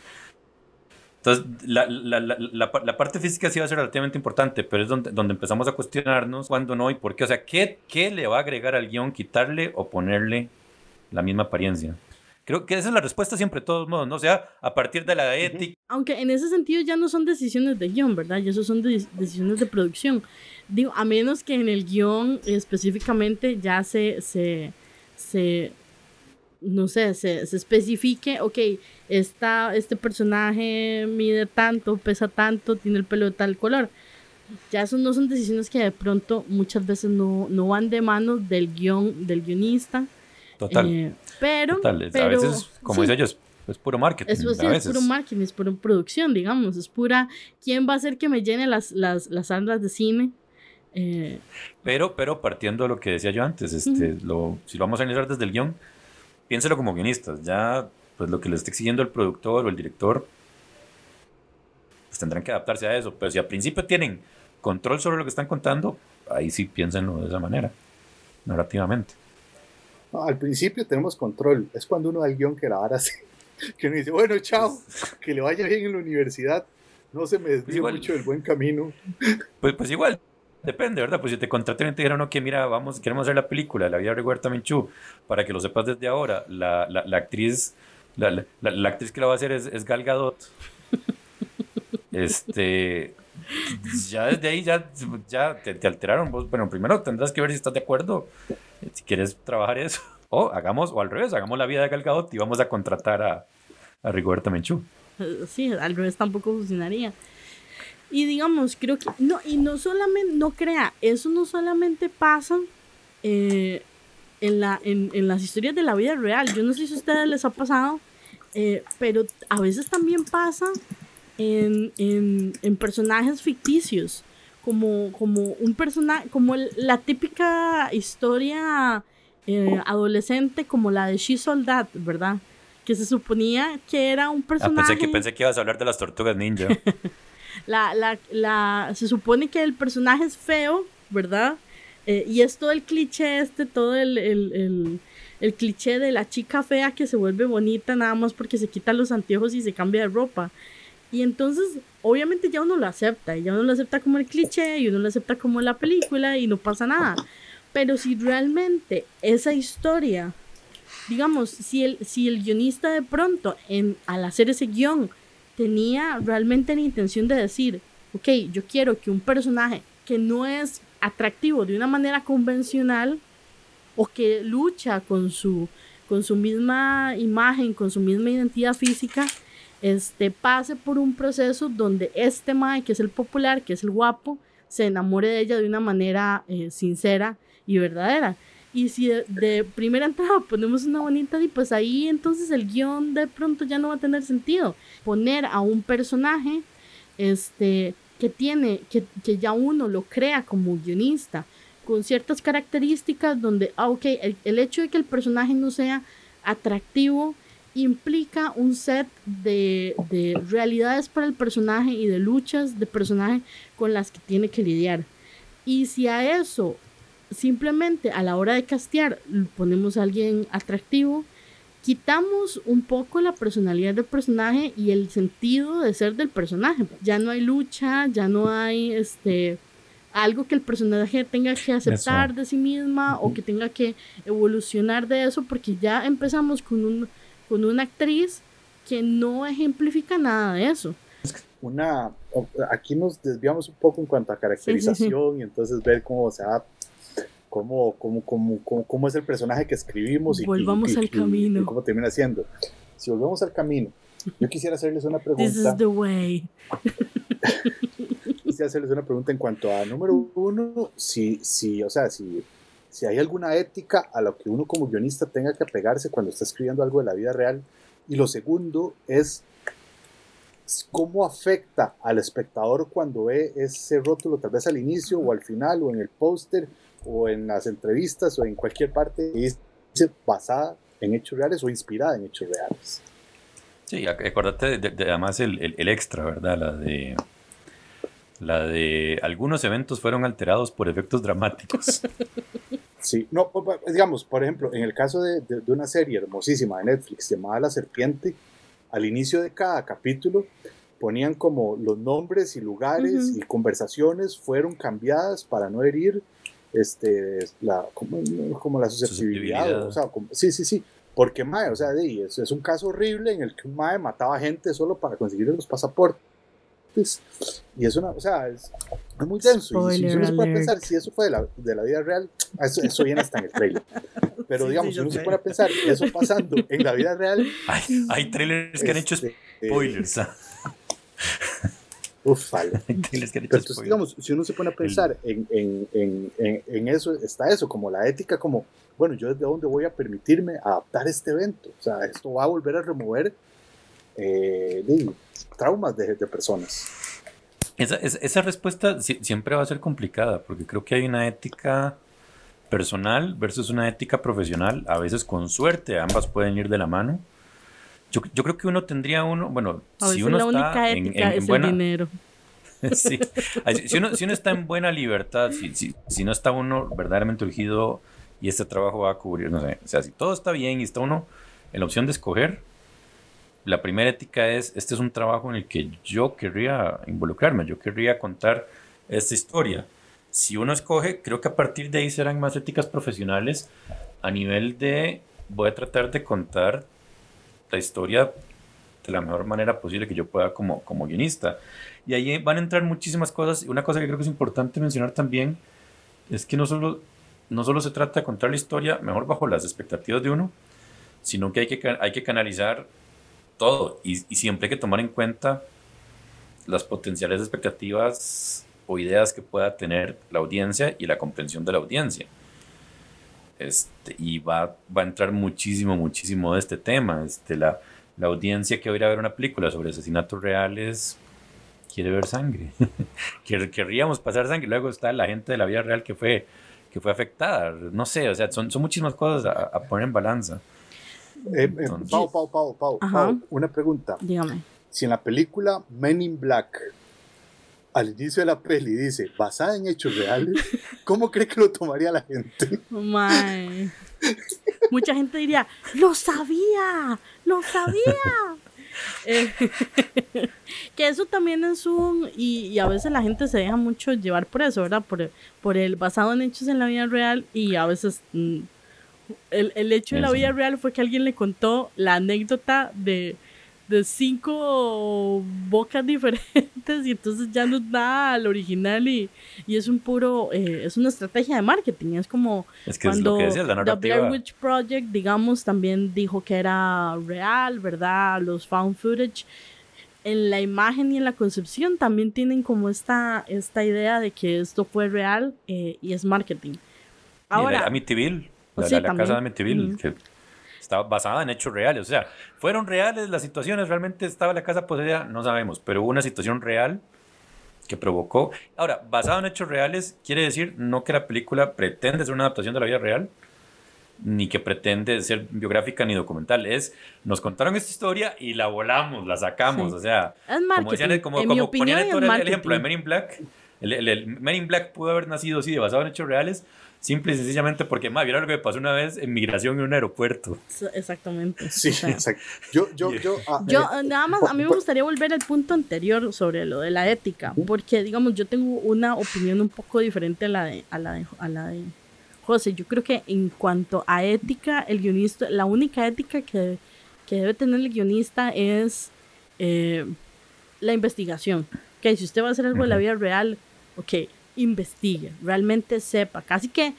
Entonces, la, la- la- la pa- la parte física sí va a ser relativamente importante, pero es donde, donde empezamos a cuestionarnos cuándo no y por qué. O sea, ¿qué, qué le va a agregar al guion quitarle o ponerle la misma apariencia? Creo que esa es la respuesta siempre, de todos modos, ¿no? O sea, a partir de la ética. Aunque en ese sentido ya no son decisiones de guion, ¿verdad? Ya eso son de- decisiones de producción. Digo, a menos que en el guion específicamente ya se, se, se no sé, se, se especifique, ok, esta, este personaje mide tanto, pesa tanto, tiene el pelo de tal color. Ya eso no son decisiones que de pronto muchas veces no, no van de mano del guion, del guionista. Total. eh, pero, total. Es- pero a veces, como sí. dice ellos, es puro marketing. Eso sí, a es veces. puro marketing, es pura producción, digamos. Es pura. ¿Quién va a hacer que me llene las, las, las salas de cine? Eh, Pero, pero partiendo de lo que decía yo antes, este, lo, si lo vamos a analizar desde el guion, piénselo como guionistas. Ya, pues lo que le esté exigiendo el productor o el director, pues tendrán que adaptarse a eso. Pero si al principio tienen control sobre lo que están contando, ahí sí piénsenlo de esa manera, narrativamente. No, al principio tenemos control. Es cuando uno da el guion que la vara así. [LAUGHS] Que uno dice, bueno, chao, que le vaya bien en la universidad. No se me desvíe igual. mucho del buen camino. Pues, pues igual, depende, ¿verdad? Pues si te contrataron y te dijeron, que mira, vamos, queremos hacer la película, la vida de Huerta Menchú, para que lo sepas desde ahora, la, la, la actriz, la, la, la- la actriz que la va a hacer es, es Gal Gadot. [LAUGHS] Este, ya desde ahí ya, ya te, te alteraron vos. Bueno, primero tendrás que ver si estás de acuerdo, eh, si quieres trabajar eso. [LAUGHS] O hagamos, o al revés, hagamos la vida de Gal Gadot y vamos a contratar a, a Rigoberta Menchú. eh, sí, al revés tampoco funcionaría. Y digamos, creo que. No, y no solamente. No crea, eso no solamente pasa eh, en, la, en, en las historias de la vida real. Yo no sé si a ustedes les ha pasado, eh, pero a veces también pasa en, en, en personajes ficticios. Como, como un personaje, como el- la típica historia eh, adolescente, como la de She Soldat, ¿verdad? Que se suponía que era un Ah, personaje. pensé, que, pensé que ibas a hablar de las tortugas ninja. [LAUGHS] La, la, la, se supone que el personaje es feo, ¿verdad? Eh, y es todo el cliché este, todo el, el, el, el cliché de la chica fea que se vuelve bonita nada más porque se quita los anteojos y se cambia de ropa. Y entonces, obviamente ya uno lo acepta, y ya uno lo acepta como el cliché, y uno lo acepta como la película, y no pasa nada. Pero si realmente esa historia, digamos, si el, si el guionista de pronto, en, al hacer ese guion, tenía realmente la intención de decir, ok, yo quiero que un personaje que no es atractivo de una manera convencional o que lucha con su, con su misma imagen, con su misma identidad física, este, pase por un proceso donde este Mae, que es el popular, que es el guapo, se enamore de ella de una manera eh, sincera y verdadera. Y si de, primera entrada ponemos una bonita, y pues ahí entonces el guion de pronto ya no va a tener sentido. Poner a un personaje este, que tiene, que, que ya uno lo crea como guionista, con ciertas características donde, ah, ok, el, el hecho de que el personaje no sea atractivo implica un set de, de realidades para el personaje y de luchas de personaje con las que tiene que lidiar. Y si a eso simplemente a la hora de castear ponemos a alguien atractivo, quitamos un poco la personalidad del personaje y el sentido de ser del personaje. Ya no hay lucha, ya no hay este algo que el personaje tenga que aceptar de sí misma o que tenga que evolucionar de eso porque ya empezamos con un con una actriz que no ejemplifica nada de eso. Una, aquí nos desviamos un poco en cuanto a caracterización y entonces ver cómo se adapta, cómo, cómo, cómo, cómo, es el personaje que escribimos y, Volvamos y- al camino. y cómo termina siendo. Si volvemos al camino, Yo quisiera hacerles una pregunta. This is the way. [LAUGHS] quisiera hacerles una pregunta en cuanto a número uno, si, si o sea, si, si hay alguna ética a lo que uno como guionista tenga que apegarse cuando está escribiendo algo de la vida real. Y lo segundo es cómo afecta al espectador cuando ve ese rótulo, tal vez al inicio o al final o en el póster o en las entrevistas o en cualquier parte y dice basada en hechos reales o inspirada en hechos reales. Sí, acuérdate de, además el, el, extra, ¿verdad? La de la de algunos eventos fueron alterados por efectos dramáticos. [LAUGHS] Sí, no, digamos, por ejemplo, en el caso de, de, de una serie hermosísima de Netflix llamada La Serpiente, al inicio de cada capítulo ponían como los nombres y lugares y conversaciones fueron cambiadas para no herir este, la, como, como la susceptibilidad. O sea, sí, sí, sí. Porque, mae, o sea, es, es, un caso horrible en el que un mae mataba gente solo para conseguir los pasaportes. Y es una, o sea, es, es muy denso. y si, uno se puede pensar, si eso fue de la, de la vida real, eso, eso, viene hasta en el trailer. [LAUGHS] Pero sí, digamos, sí, si uno sé. se puede pensar, eso pasando en la vida real. Hay, hay trailers que han hecho este, spoilers. ¿ah? Uf, vale. [LAUGHS] Pero entonces, digamos, si uno se pone a pensar en, en, en, en, eso, está eso, como la ética, como, bueno, yo desde dónde voy a permitirme adaptar este evento. O sea, esto va a volver a remover eh, traumas de, de personas. Esa, esa, esa, respuesta siempre va a ser complicada, porque creo que hay una ética personal versus una ética profesional. A veces con suerte, ambas pueden ir de la mano. Yo, yo creo que uno tendría uno, bueno, a si uno la está única en, ética en, es buena, el dinero. [LAUGHS] sí. si, uno, si uno está en buena libertad, si, si, si no está uno verdaderamente urgido y este trabajo va a cubrir, no sé, o sea, si todo está bien y está uno en la opción de escoger, la primera ética es, este es un trabajo en el que yo querría involucrarme, yo querría contar esta historia. Si uno escoge, creo que a partir de ahí serán más éticas profesionales a nivel de, voy a tratar de contar la historia de la mejor manera posible que yo pueda como, como guionista. Y ahí van a entrar muchísimas cosas. Una cosa que creo que es importante mencionar también es que no solo, no solo se trata de contar la historia mejor bajo las expectativas de uno, sino que hay que, hay que canalizar todo y, y siempre hay que tomar en cuenta las potenciales expectativas o ideas que pueda tener la audiencia y la comprensión de la audiencia. Este, y va, va a entrar muchísimo, muchísimo de este tema. Este, la, la audiencia que va a ir a ver una película sobre asesinatos reales quiere ver sangre. [LAUGHS] Querríamos pasar sangre. Luego está la gente de la vida real que fue, que fue afectada. No sé, o sea, son, son muchísimas cosas a, a poner en balanza. Eh, eh, Pau, Pau, Pau, Pau, Pau, una pregunta. Dígame. Si en la película Men in Black al inicio de la peli dice basada en hechos reales, ¿cómo cree que lo tomaría la gente? My. Mucha gente diría, lo sabía, lo sabía. Eh, que eso también es un, y, y, a veces la gente se deja mucho llevar por eso, ¿verdad? Por, por el basado en hechos en la vida real y a veces mm, el, el hecho de la vida real fue que alguien le contó la anécdota de de cinco bocas diferentes y entonces ya no da al original y, y es un puro, eh, es una estrategia de marketing, es como es que cuando es lo que decía, la The Blair Witch Project, digamos, también dijo que era real, ¿verdad? Los found footage. En la imagen y en la concepción también tienen como esta, esta idea de que esto fue real eh, y es marketing. Ahora, Amityville, la, sí, la, la casa de Amityville, uh -huh. que está basada en hechos reales. O sea, ¿fueron reales las situaciones? ¿Realmente estaba la casa poseída? No sabemos, pero hubo una situación real que provocó. Ahora, basado en hechos reales, quiere decir no que la película pretende ser una adaptación de la vida real, ni que pretende ser biográfica ni documental. Es, nos contaron esta historia y la volamos, la sacamos. Sí. O sea, como, decían, como, como ponían el, el, ejemplo de Men in Black. El, el, el, Men in Black pudo haber nacido así, de basado en hechos reales, simple y sencillamente porque, más, vieron lo que me pasó una vez en migración en un aeropuerto. Exactamente. Sí, o sea, exacto. Yo, yo, [LAUGHS] yo, ah, yo eh, nada más, a mí me gustaría volver al punto anterior sobre lo de la ética, porque, digamos, yo tengo una opinión un poco diferente a la de, a la de, a la de José. Yo creo que en cuanto a ética, el guionista, la única ética que, que debe tener el guionista es eh, la investigación. Que si usted va a hacer algo de la vida real, ok, investigue, realmente sepa. Casi que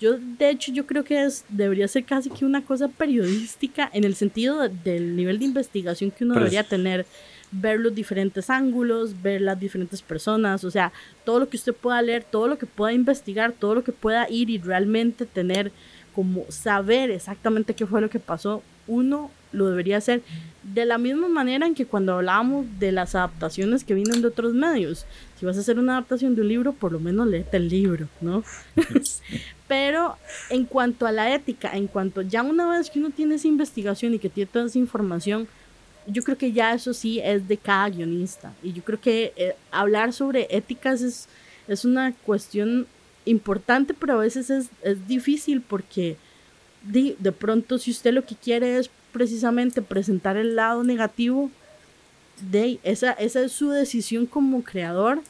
Yo, de hecho, yo creo que es, debería ser casi que una cosa periodística en el sentido del nivel de investigación que uno debería tener ver los diferentes ángulos, ver las diferentes personas, o sea, todo lo que usted pueda leer, todo lo que pueda investigar, todo lo que pueda ir y realmente tener como saber exactamente qué fue lo que pasó, uno lo debería hacer de la misma manera en que cuando hablábamos de las adaptaciones que vienen de otros medios, si vas a hacer una adaptación de un libro, por lo menos léete el libro, ¿no? [LAUGHS] Pero en cuanto a la ética, en cuanto ya una vez que uno tiene esa investigación y que tiene toda esa información, yo creo que ya eso sí es de cada guionista. Y yo creo que eh, hablar sobre éticas es, es una cuestión importante, pero a veces es, es difícil porque de, de, pronto si usted lo que quiere es precisamente presentar el lado negativo, de esa, esa es su decisión como creador.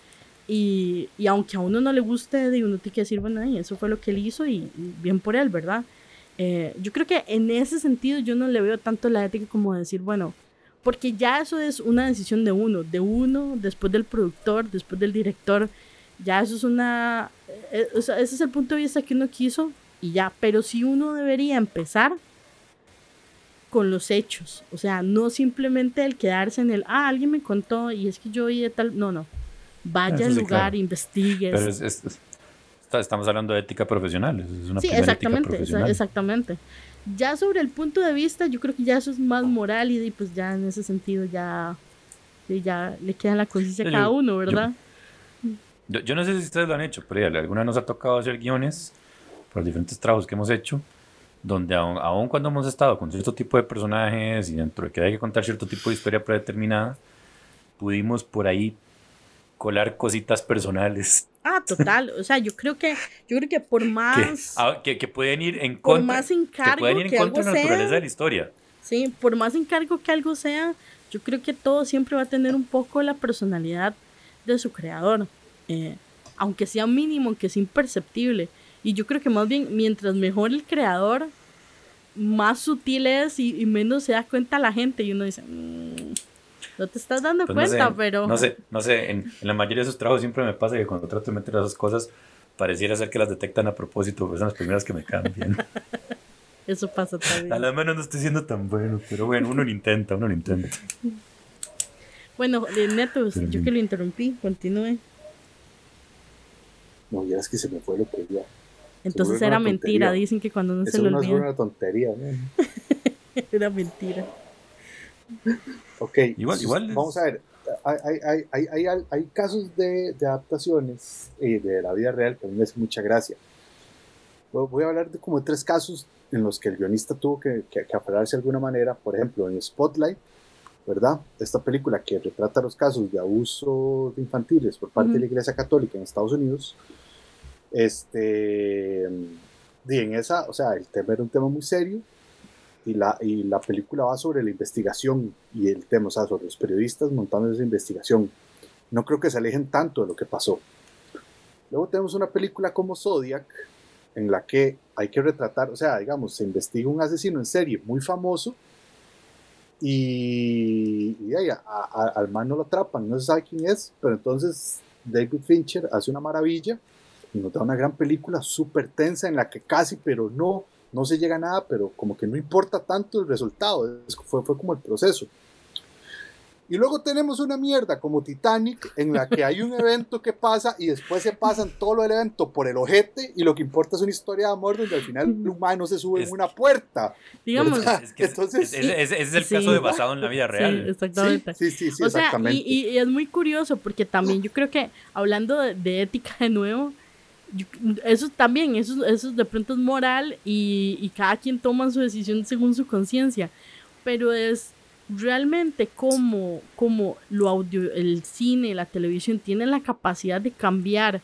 Y, y, aunque a uno no le guste, de uno tiene que decir, bueno, eso fue lo que él hizo y, bien por él, ¿verdad? Eh, yo creo que en ese sentido yo no le veo tanto la ética como decir, bueno, porque ya eso es una decisión de uno, de uno, después del productor, después del director, ya eso es una, eh, ese es el punto de vista que uno quiso y ya, pero si uno debería empezar con los hechos, o sea, no simplemente el quedarse en el, ah, alguien me contó y es que yo oí de tal, no, no, vaya al lugar, investigue. Pero estamos hablando de ética profesional, es una sí, exactamente, exactamente. Ya sobre el punto de vista, yo creo que ya eso es más moral y, pues ya en ese sentido ya, ya le queda la conciencia a cada uno, ¿verdad? Yo, no sé si ustedes lo han hecho, pero ya, alguna nos ha tocado hacer guiones por diferentes trabajos que hemos hecho, donde aun, cuando hemos estado con cierto tipo de personajes y dentro de que hay que contar cierto tipo de historia predeterminada, pudimos por ahí colar cositas personales Ah, total. O sea, yo creo que, yo creo que por [LAUGHS] más. Que, que, pueden ir en contra. Por más encargo que, pueden ir en contra de la naturaleza de la historia. Sí, por más encargo que algo sea, yo creo que todo siempre va a tener un poco la personalidad de su creador. Eh, aunque sea mínimo, aunque sea imperceptible. Y yo creo que más bien, mientras mejor el creador, más sutil es y, menos se da cuenta la gente. Y uno dice. Mm, no te estás dando pues cuenta, pero... No sé, no sé, en, la mayoría de esos trabajos siempre me pasa que cuando trato de meter esas cosas, pareciera ser que las detectan a propósito, pues son las primeras que me cambian. [LAUGHS] Eso pasa también. A la mano no estoy siendo tan bueno, pero bueno, uno lo intenta, uno lo intenta. Bueno, Netos, yo que lo interrumpí, continúe. No, ya es que se me fue lo que ya. Entonces era mentira, dicen que cuando no se lo olvida. Es una tontería, ¿no? [LAUGHS] era mentira. Ok, igual, igual vamos a ver. Hay, hay, hay, hay casos de, de, adaptaciones eh, de la vida real que a mí me hace mucha gracia. Voy a hablar de como tres casos en los que el guionista tuvo que, que, que de alguna manera. Por ejemplo, en Spotlight, ¿verdad? Esta película que retrata los casos de abuso de infantiles por parte de la Iglesia Católica en Estados Unidos. Este, y en esa, o sea, el tema era un tema muy serio y la, y la película va sobre la investigación y el tema, o sea, sobre los periodistas montando esa investigación. No creo que se alejen tanto de lo que pasó. Luego tenemos una película como Zodiac, en la que hay que retratar, o sea, digamos, se investiga un asesino en serie muy famoso y, y al man no lo atrapan, no se sabe quién es, pero entonces David Fincher hace una maravilla y nos da una gran película súper tensa en la que casi, pero no, no se llega a nada, pero como que no importa tanto el resultado, fue, fue como el proceso. Y luego tenemos una mierda como Titanic, en la que hay un evento que pasa y después se pasan todo el evento por el ojete y lo que importa es una historia de amor donde al final el humano se sube en una puerta. Digamos, Entonces, ese es, el caso de basado en la vida real. Sí, exactamente. Sí, sí, sí, exactamente. y, es muy curioso porque también yo creo que hablando de ética de nuevo, eso también, eso, eso de pronto es moral y, y cada quien toma su decisión según su conciencia, pero es realmente como, como lo audio, el cine, la televisión tienen la capacidad de cambiar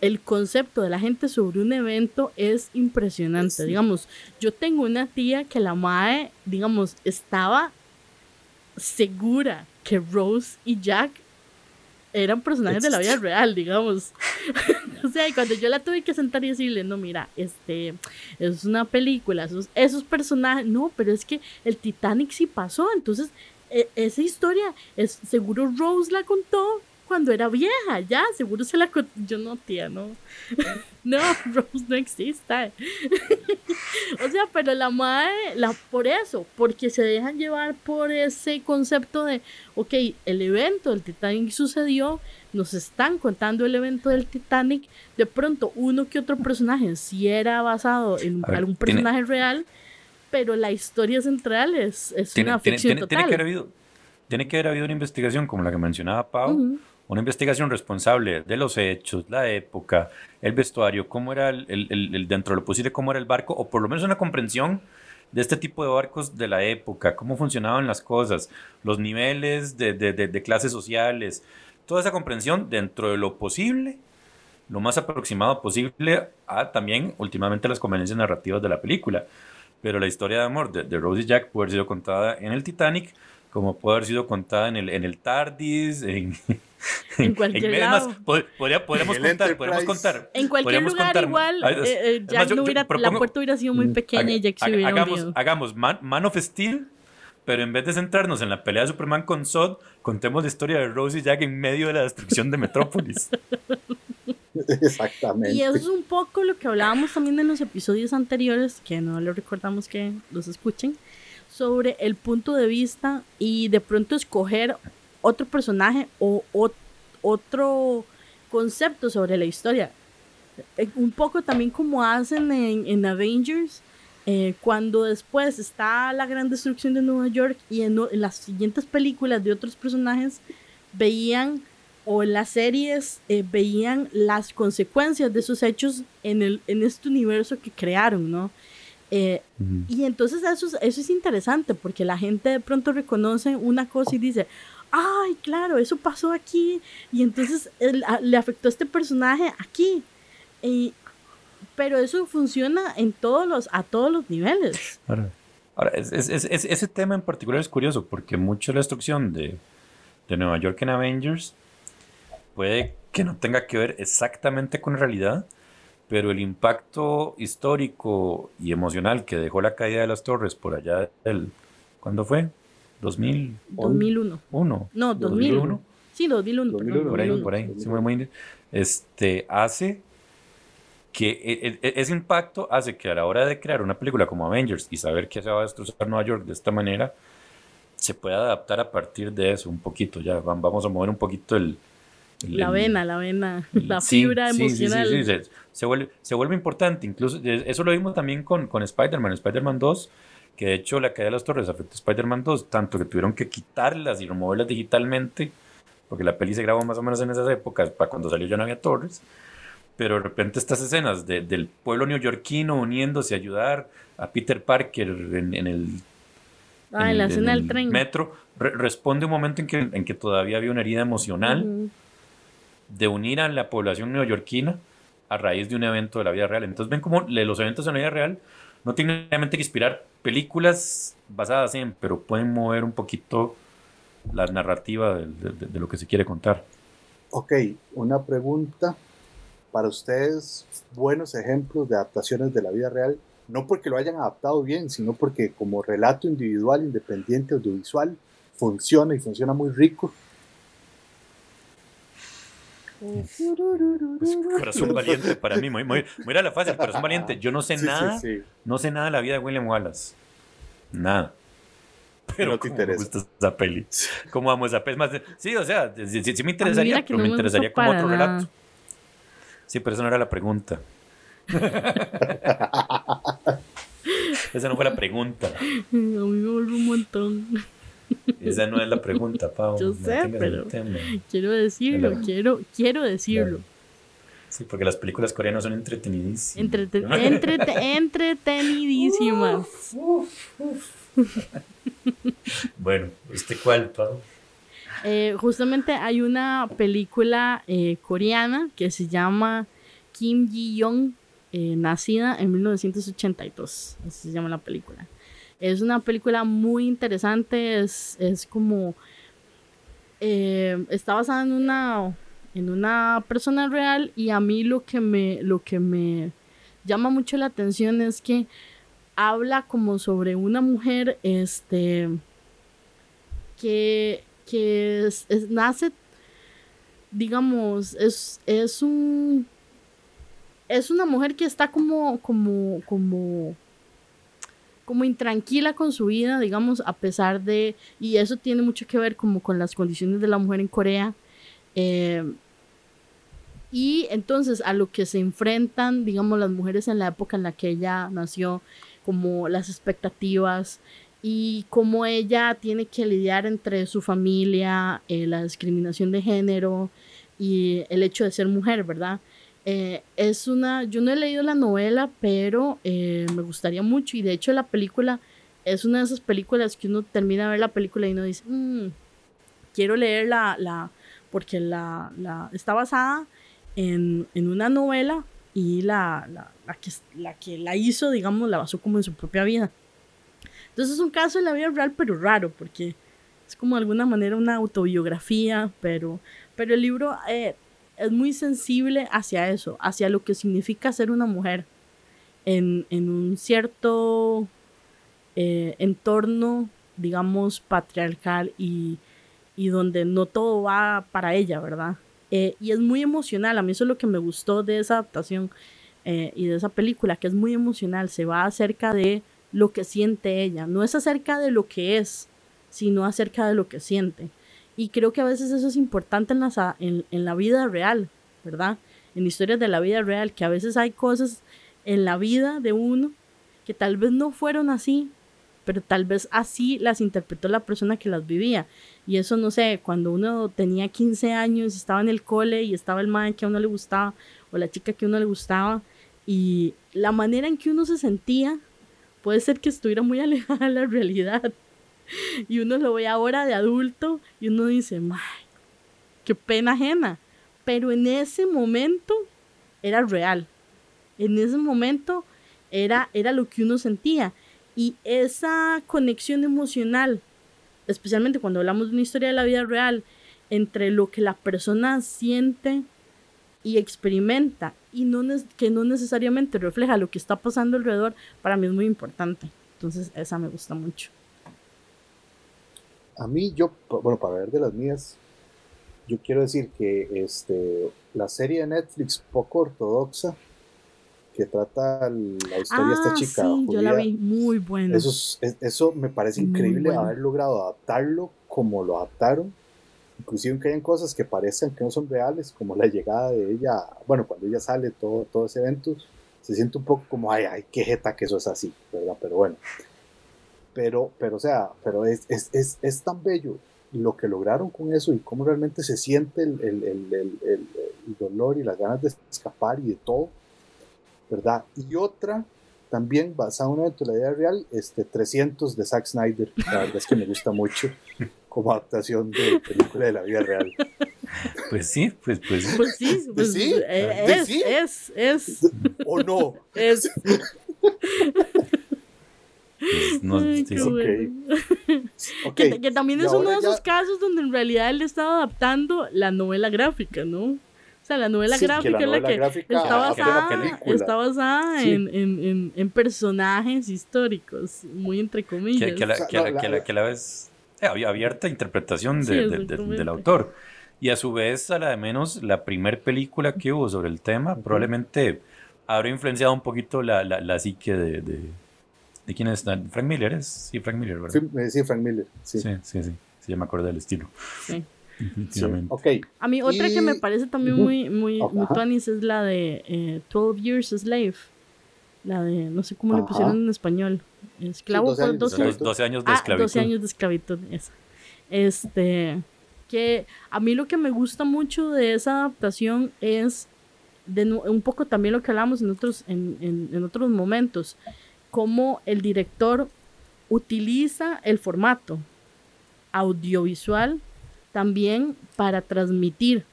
el concepto de la gente sobre un evento es impresionante. Digamos, yo tengo una tía que la madre, digamos, estaba segura que Rose y Jack eran personajes de la vida real, digamos. [LAUGHS] o sea, y cuando yo la tuve que sentar y decirle, no, mira, este, es una película, esos, esos personajes, no, pero es que el Titanic sí pasó, entonces e, esa historia, es, seguro Rose la contó cuando era vieja, ya, seguro se la... Yo no, tía, no. [LAUGHS] no, Rose no existe. [LAUGHS] o sea, pero la madre, la, por eso, porque se dejan llevar por ese concepto de, ok, el evento del Titanic sucedió, nos están contando el evento del Titanic, de pronto uno que otro personaje si era basado en algún personaje real, pero la historia central es, una ficción total. Tiene que, haber habido, tiene que haber habido una investigación como la que mencionaba Pau, una investigación responsable de los hechos, la época, el vestuario, cómo era el, dentro de lo posible, cómo era el barco, o por lo menos una comprensión de este tipo de barcos de la época, cómo funcionaban las cosas, los niveles de, clases sociales, toda esa comprensión dentro de lo posible, lo más aproximado posible a también últimamente las conveniencias narrativas de la película. Pero la historia de amor de, de Rose y Jack puede haber sido contada en el Titanic, como puede haber sido contada en el, en el TARDIS, en, [LAUGHS] en cualquier lado. podríamos, contar, podríamos contar. En cualquier lugar igual, eh, eh, Jack no hubiera, la puerta hubiera sido muy pequeña y Jack se hubiera Hagamos, hagamos Man, of Steel, pero en vez de centrarnos en la pelea de Superman con Zod, contemos la historia de Rose y Jack en medio de la destrucción de Metrópolis. [LAUGHS] Exactamente. Y eso es un poco lo que hablábamos también en los episodios anteriores, que no les recordamos que los escuchen, sobre el punto de vista y de pronto escoger otro personaje o, otro concepto sobre la historia. Eh, un poco también como hacen en, Avengers, eh, cuando después está la gran destrucción de Nueva York y en, las siguientes películas de otros personajes veían o en las series eh, veían las consecuencias de esos hechos en, el, en este universo que crearon, ¿no? Eh, y entonces eso, eso es interesante porque la gente de pronto reconoce una cosa y dice, ay, claro, eso pasó aquí y entonces le afectó a este personaje aquí. pero eso funciona en todos los, a todos los niveles. Ahora, ese tema en particular es curioso porque mucha la destrucción de, de Nueva York en Avengers puede que no tenga que ver exactamente con la realidad, pero el impacto histórico y emocional que dejó la caída de las torres por allá del, ¿cuándo fue? 2000, 2001. Uno. No, 2001. Sí, 2001. 2001 por ahí, por ahí. Sí, muy, muy, este, hace que e, e, e, ese impacto hace que a la hora de crear una película como Avengers y saber que se va a destrozar Nueva York de esta manera, se pueda adaptar a partir de eso un poquito. Ya vamos a mover un poquito el, la vena, la vena, la fibra emocional. Sí, se, se, vuelve, se vuelve importante. Incluso eso lo vimos también con, con Spider-Man, Spider-Man 2, que de hecho la caída de las torres afectó a Spider-Man 2, tanto que tuvieron que quitarlas y removerlas digitalmente, porque la peli se grabó más o menos en esas épocas, para cuando salió ya no había torres. Pero de repente estas escenas del pueblo neoyorquino uniéndose a ayudar a Peter Parker en, el Ah, en, la escena del tren. Metro, responde un momento en que, en que todavía había una herida emocional de unir a la población neoyorquina a raíz de un evento de la vida real. Entonces ven como los eventos en la vida real no tienen realmente que inspirar películas basadas en, pero pueden mover un poquito la narrativa de, lo que se quiere contar. Ok, una pregunta para ustedes, buenos ejemplos de adaptaciones de la vida real, no porque lo hayan adaptado bien, sino porque como relato individual, independiente, audiovisual, funciona y funciona muy rico corazón valiente para mí, muy, muy, muy la fácil, corazón valiente. Yo no sé nada, no sé nada de la vida de William Wallace. Nada. Pero no te interesa. me gusta esa peli. ¿Cómo amo esa peli? Más sí, o sea, sí, me interesaría, pero me, interesaría como otro relato. Sí, pero esa no era la pregunta. [LAUGHS] esa no fue la pregunta. A mí me vuelve un montón. Esa no es la pregunta, Pau. Yo sé, pero quiero decirlo, quiero, quiero decirlo. Sí, porque las películas coreanas son entretenidísimas. entretenidísimas. [LAUGHS] bueno, ¿usted cuál, Pau? Eh, justamente hay una película eh, coreana que se llama Kim Ji-young, eh, nacida en 1982. Así se llama la película. Es una película muy interesante, es, como... Eh, está basada en una, en una persona real y a mí lo que, me, lo que me llama mucho la atención es que habla como sobre una mujer este, que, que nace digamos, es, es un... Es una mujer que está como, como, como, como intranquila con su vida, digamos, a pesar de, y eso tiene mucho que ver como con las condiciones de la mujer en Corea. Eh, y entonces a lo que se enfrentan, digamos, las mujeres en la época en la que ella nació, como las expectativas y cómo ella tiene que lidiar entre su familia, eh, la discriminación de género y el hecho de ser mujer, ¿verdad? Eh, es una, yo no he leído la novela, pero eh, me gustaría mucho y de hecho la película es una de esas películas que uno termina de ver la película y uno dice, mm, quiero leer la, la porque la, la, está basada en, en una novela y la, la, la, que, la que la hizo, digamos, la basó como en su propia vida. Entonces es un caso en la vida real, pero raro, porque es como de alguna manera una autobiografía, pero, pero el libro eh, es muy sensible hacia eso, hacia lo que significa ser una mujer en, en un cierto eh, entorno, digamos, patriarcal y, y donde no todo va para ella, ¿verdad? Eh, y es muy emocional, a mí eso es lo que me gustó de esa adaptación eh, y de esa película, que es muy emocional, se va acerca de lo que siente ella, no es acerca de lo que es, sino acerca de lo que siente. Y creo que a veces eso es importante en la, en, en la vida real, ¿verdad? En historias de la vida real, que a veces hay cosas en la vida de uno que tal vez no fueron así, pero tal vez así las interpretó la persona que las vivía. Y eso no sé, cuando uno tenía 15 años, estaba en el cole y estaba el man que a uno le gustaba o la chica que a uno le gustaba y la manera en que uno se sentía puede ser que estuviera muy [LAUGHS] alejada de la realidad. [LAUGHS] Y uno lo ve ahora de adulto y uno dice, ¡ay! ¡Qué pena ajena! Pero en ese momento era real. En ese momento era, era lo que uno sentía. Y esa conexión emocional, especialmente cuando hablamos de una historia de la vida real, entre lo que la persona siente y experimenta y no que no necesariamente refleja lo que está pasando alrededor, para mí es muy importante. Entonces, esa me gusta mucho. A mí, yo, bueno, para ver de las mías, yo quiero decir que este, la serie de Netflix poco ortodoxa que trata la historia de esta Ah, chica. sí, yo la vi, muy buena. Eso, es- es- eso me parece Muy increíble bueno. haber logrado adaptarlo como lo adaptaron. Inclusive que hayan cosas que parecen que no son reales, como la llegada de ella, bueno, cuando ella sale, todo, todo ese evento, se siente un poco como, ay, ay, qué jeta que eso es así, ¿verdad? Pero bueno. Pero, pero o sea, pero es, es, es, es tan bello lo que lograron con eso y cómo realmente se siente el, el, el, el, el- el dolor y las ganas de escapar y de todo, ¿verdad? Y otra, también basada en un evento de la vida real, este 300 de Zack Snyder, la verdad es que me gusta mucho como adaptación de película de la vida real. Pues sí, pues, pues sí. Pues sí, pues, sí, eh, pues es, sí. es, es, ¿O no? es. [LAUGHS] pues, no, Ay, sí, qué sí. bueno. Ok, [LAUGHS] Que, que también es uno de esos ya- casos donde en realidad él estaba adaptando la novela gráfica, ¿no? O sea, la novela Sí, gráfica es la que está basada, está basada Sí. en, en, en, en personajes históricos, muy entre comillas. que, que, la, O sea, que, no, la, que, la, que la vez eh, había abierta interpretación Sí, de- de- de- del autor. Y a su vez, a la de menos, la primer película que hubo sobre el tema probablemente habrá influenciado un poquito la, la, la psique de, de, quién es. Frank Miller es. Sí, Frank Miller, ¿verdad? Sí, eh, sí, Frank Miller. Sí. Sí, sí, sí. Sí, ya me acordé del estilo. Sí. Sí, Definitivamente. Ok, A mí otra que me parece también muy, muy, muy Ajá. tuanis es la de eh, 12 Years a Slave. La de, no sé cómo le pusieron en español. Esclavo 12 por años de 12 Dos- 12 años de Ah, esclavitud. 12 años de esclavitud, esa. Este, que a mí lo que me gusta mucho de esa adaptación es de un poco también lo que hablamos en otros, en, en- en otros momentos, cómo el director utiliza el formato audiovisual también para transmitir,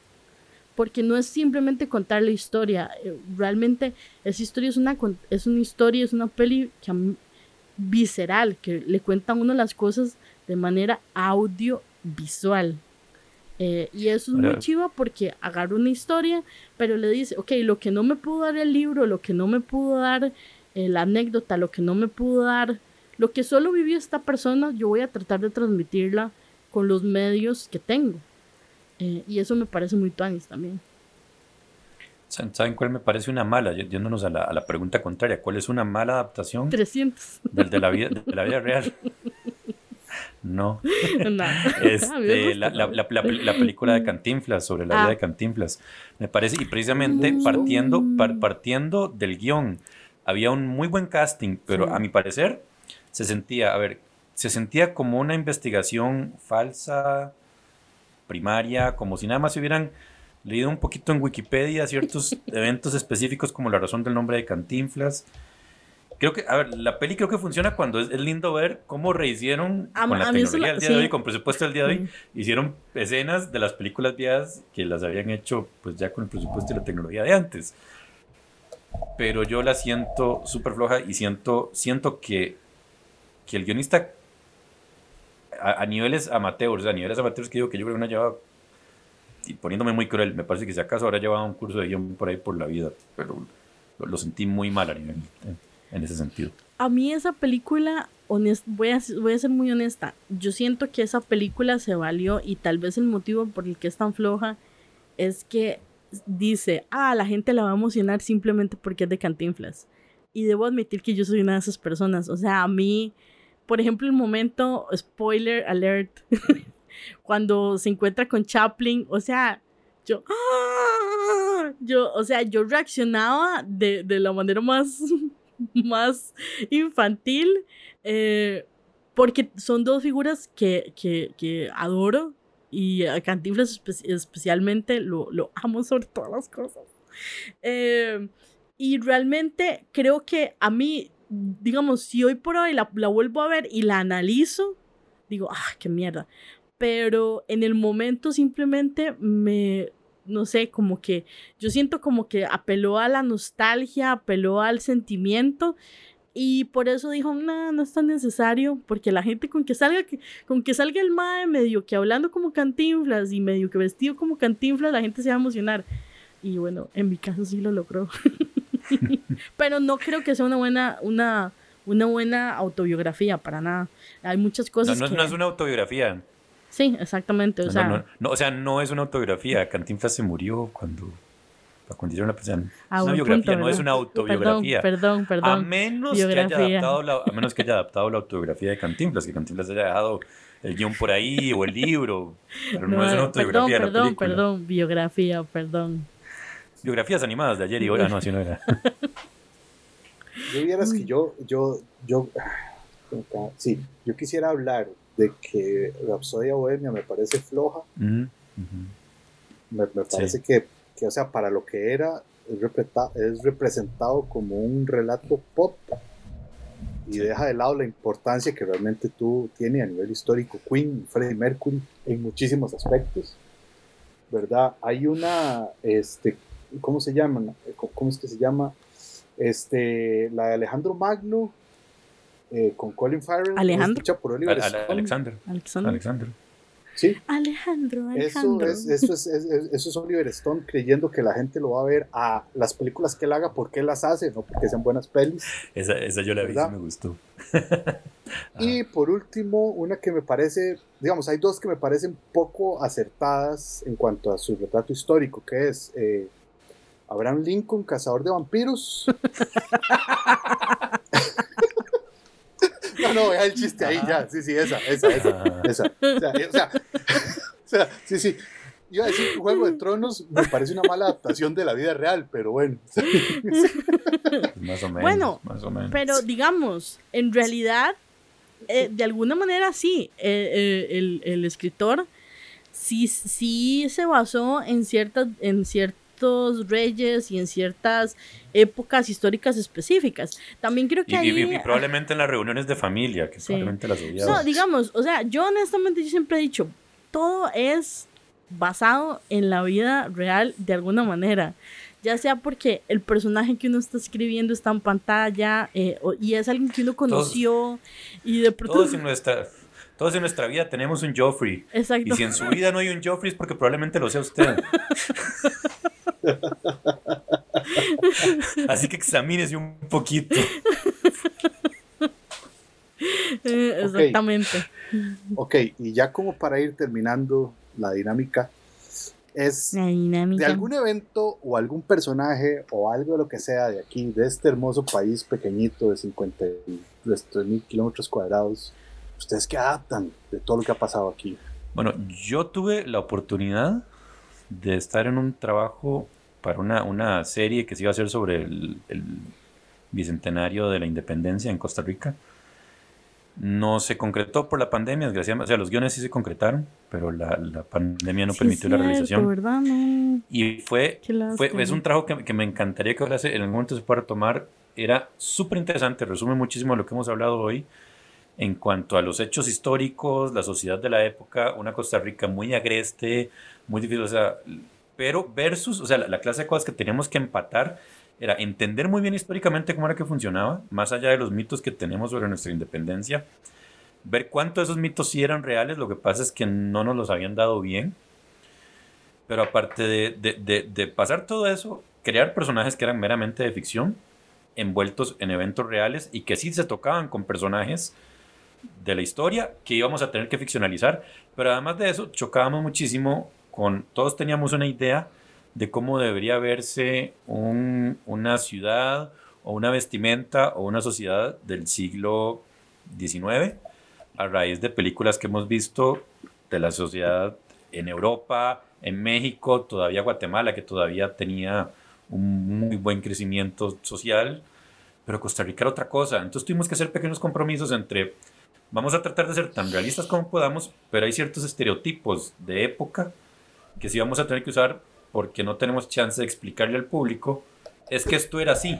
porque no es simplemente contar la historia, eh, realmente esa historia es una, es una historia, es una peli que a mí- visceral, que le cuenta a uno las cosas de manera audiovisual. Eh, y eso es muy chiva porque agarra una historia, pero le dice, ok, lo que no me pudo dar el libro, lo que no me pudo dar eh, la anécdota, lo que no me pudo dar, lo que solo vivió esta persona, yo voy a tratar de transmitirla con los medios que tengo. Eh, y eso me parece muy tuanis también. ¿Saben cuál me parece una mala? Yéndonos a la, a la pregunta contraria, ¿cuál es una mala adaptación? 300. Del de la vida, de la vida real. No. [LAUGHS] no. Este, [LAUGHS] la, la, la, la, película de Cantinflas, sobre la vida de ah. Cantinflas. Me parece, y precisamente mm. partiendo, partiendo del guion, había un muy buen casting, pero a mi parecer se sentía, a ver, se sentía como una investigación falsa, primaria, como si nada más se hubieran leído un poquito en Wikipedia ciertos [LAUGHS] eventos específicos como la razón del nombre de Cantinflas. Creo que, a ver, la peli creo que funciona cuando es, lindo ver cómo rehicieron con la tecnología del día de hoy, con presupuesto del día de hoy, hicieron escenas de las películas viejas que las habían hecho pues ya con el presupuesto y la tecnología de antes. Pero yo la siento súper floja y siento, siento que, que el guionista a, niveles amateurs, a niveles amateurs que digo que yo creo que una lleva, y poniéndome muy cruel, me parece que si acaso habrá llevado un curso de guion por ahí por la vida, pero lo, sentí muy mal a nivel, en, ese sentido. A mí esa película, honest, voy, a, voy a ser muy honesta, yo siento que esa película se valió y tal vez el motivo por el que es tan floja es que dice, ah, la gente la va a emocionar simplemente porque es de Cantinflas. Y debo admitir que yo soy una de esas personas. O sea, a mí por ejemplo, el momento, spoiler alert, [LAUGHS] cuando se encuentra con Chaplin, o sea, yo, ¡ah! yo, o sea, yo reaccionaba de, la manera más, [LAUGHS] más infantil, eh, porque son dos figuras que, que, adoro y a Cantinflas especialmente lo, lo, amo sobre todas las cosas. Eh, y realmente creo que a mí digamos, si hoy por hoy la, vuelvo a ver y la analizo, digo, ah, qué mierda. Pero en el momento simplemente me, no sé, como que yo siento como que apeló a la nostalgia, apeló al sentimiento y por eso dijo, no, no es tan necesario, porque la gente con que salga, con que salga el mae medio que hablando como cantinflas y medio que vestido como cantinflas, la gente se va a emocionar. Y bueno, en mi caso sí lo logró. [LAUGHS] Pero no creo que sea una buena, una, una buena autobiografía, para nada. Hay muchas cosas. No, no, es una autobiografía. Sí, exactamente. O, sea, no, o sea, no es una autobiografía. Cantinflas se murió cuando, cuando hicieron la presión. Ah, es una biografía, no es una autobiografía. Perdón, perdón, A menos, que haya adaptado la, a menos que haya adaptado la autobiografía de Cantinflas, que Cantinflas haya dejado el guion por ahí o el libro. Pero no, es una autobiografía. Perdón, perdón, perdón, biografía, perdón. Biografías animadas de ayer y hoy. No, así no era. [LAUGHS] Yo vieras que yo, yo, yo, sí, yo quisiera hablar de que Rapsodia Bohemia me parece floja. Me, parece que, que, o sea, para lo que era, es, representado como un relato pop y deja de lado la importancia que realmente tú tiene a nivel histórico Queen, Freddie Mercury en muchísimos aspectos, ¿verdad? Hay una, este, ¿cómo se llama? ¿Cómo es que se llama? Este, la de Alejandro Magno, eh, con Colin Farrell. Alejandro. Por Alexander. Alexander. Sí. Alejandro, Alejandro. Eso es, eso, es, eso es Oliver Stone creyendo que la gente lo va a ver a las películas que él haga porque él las hace, no porque sean buenas pelis. Esa, esa yo la vi, me gustó. [LAUGHS] y por último, una que me parece, digamos, hay dos que me parecen poco acertadas en cuanto a su retrato histórico, que es eh, Abraham Lincoln, cazador de vampiros. [LAUGHS] no, vea el chiste ahí ya. Sí, sí, esa, esa, esa. esa. O sea, o sea, [LAUGHS] o sea, sí, sí. Iba a decir que Juego de Tronos me parece una mala adaptación de la vida real, pero bueno. [LAUGHS] más o menos. Bueno, más o menos. pero digamos, en realidad, eh, de alguna manera sí, eh, eh, el, el, escritor sí, sí se basó en ciertas, en ciertas reyes y en ciertas épocas históricas específicas. También creo que y, probablemente en las reuniones de familia, que probablemente las No, digamos, o sea, yo honestamente yo siempre he dicho, todo es basado en la vida real de alguna manera. Ya sea porque el personaje que uno está escribiendo está en pantalla eh, y es alguien que uno conoció y de pronto... Todos en nuestra todos en nuestra vida tenemos un Joffrey. Exacto. Y si en su vida no hay un Joffrey es porque probablemente lo sea usted. [LAUGHS] Así que examínese un poquito. [LAUGHS] Eh, exactamente. ok, y ya como para ir terminando la dinámica, es La de algún evento o algún personaje o algo de lo que sea de aquí, de este hermoso país pequeñito de 53 mil kilómetros cuadrados, ustedes que adaptan de todo lo que ha pasado aquí. Bueno, yo tuve la oportunidad de estar en un trabajo para una, una serie que se iba a hacer sobre el, el bicentenario de la independencia en Costa Rica. No se concretó por la pandemia, desgraciadamente. O sea, los guiones sí se concretaron, pero la, la pandemia no Sí, permitió la realización. ¿verdad? No. Y fue, fue es un trabajo que, que me encantaría que ojalá se- en algún momento se pueda retomar. Era súper interesante, resume muchísimo lo que hemos hablado hoy en cuanto a los hechos históricos, la sociedad de la época, una Costa Rica muy agreste, muy difícil, o sea, pero versus, o sea, la, la clase de cosas que teníamos que empatar era entender muy bien históricamente cómo era que funcionaba, más allá de los mitos que tenemos sobre nuestra independencia, ver cuánto de esos mitos sí eran reales, lo que pasa es que no nos los habían dado bien, pero aparte de- de- de pasar todo eso, crear personajes que eran meramente de ficción, envueltos en eventos reales y que sí se tocaban con personajes de la historia que íbamos a tener que ficcionalizar, pero además de eso chocábamos muchísimo con, todos teníamos una idea de cómo debería verse un- una ciudad o una vestimenta o una sociedad del siglo XIX a raíz de películas que hemos visto de la sociedad en Europa, en México, todavía Guatemala, que todavía tenía un muy buen crecimiento social, pero Costa Rica era otra cosa. Entonces tuvimos que hacer pequeños compromisos entre, vamos a tratar de ser tan realistas como podamos, pero hay ciertos estereotipos de época que sí vamos a tener que usar porque no tenemos chance de explicarle al público, es que esto era así,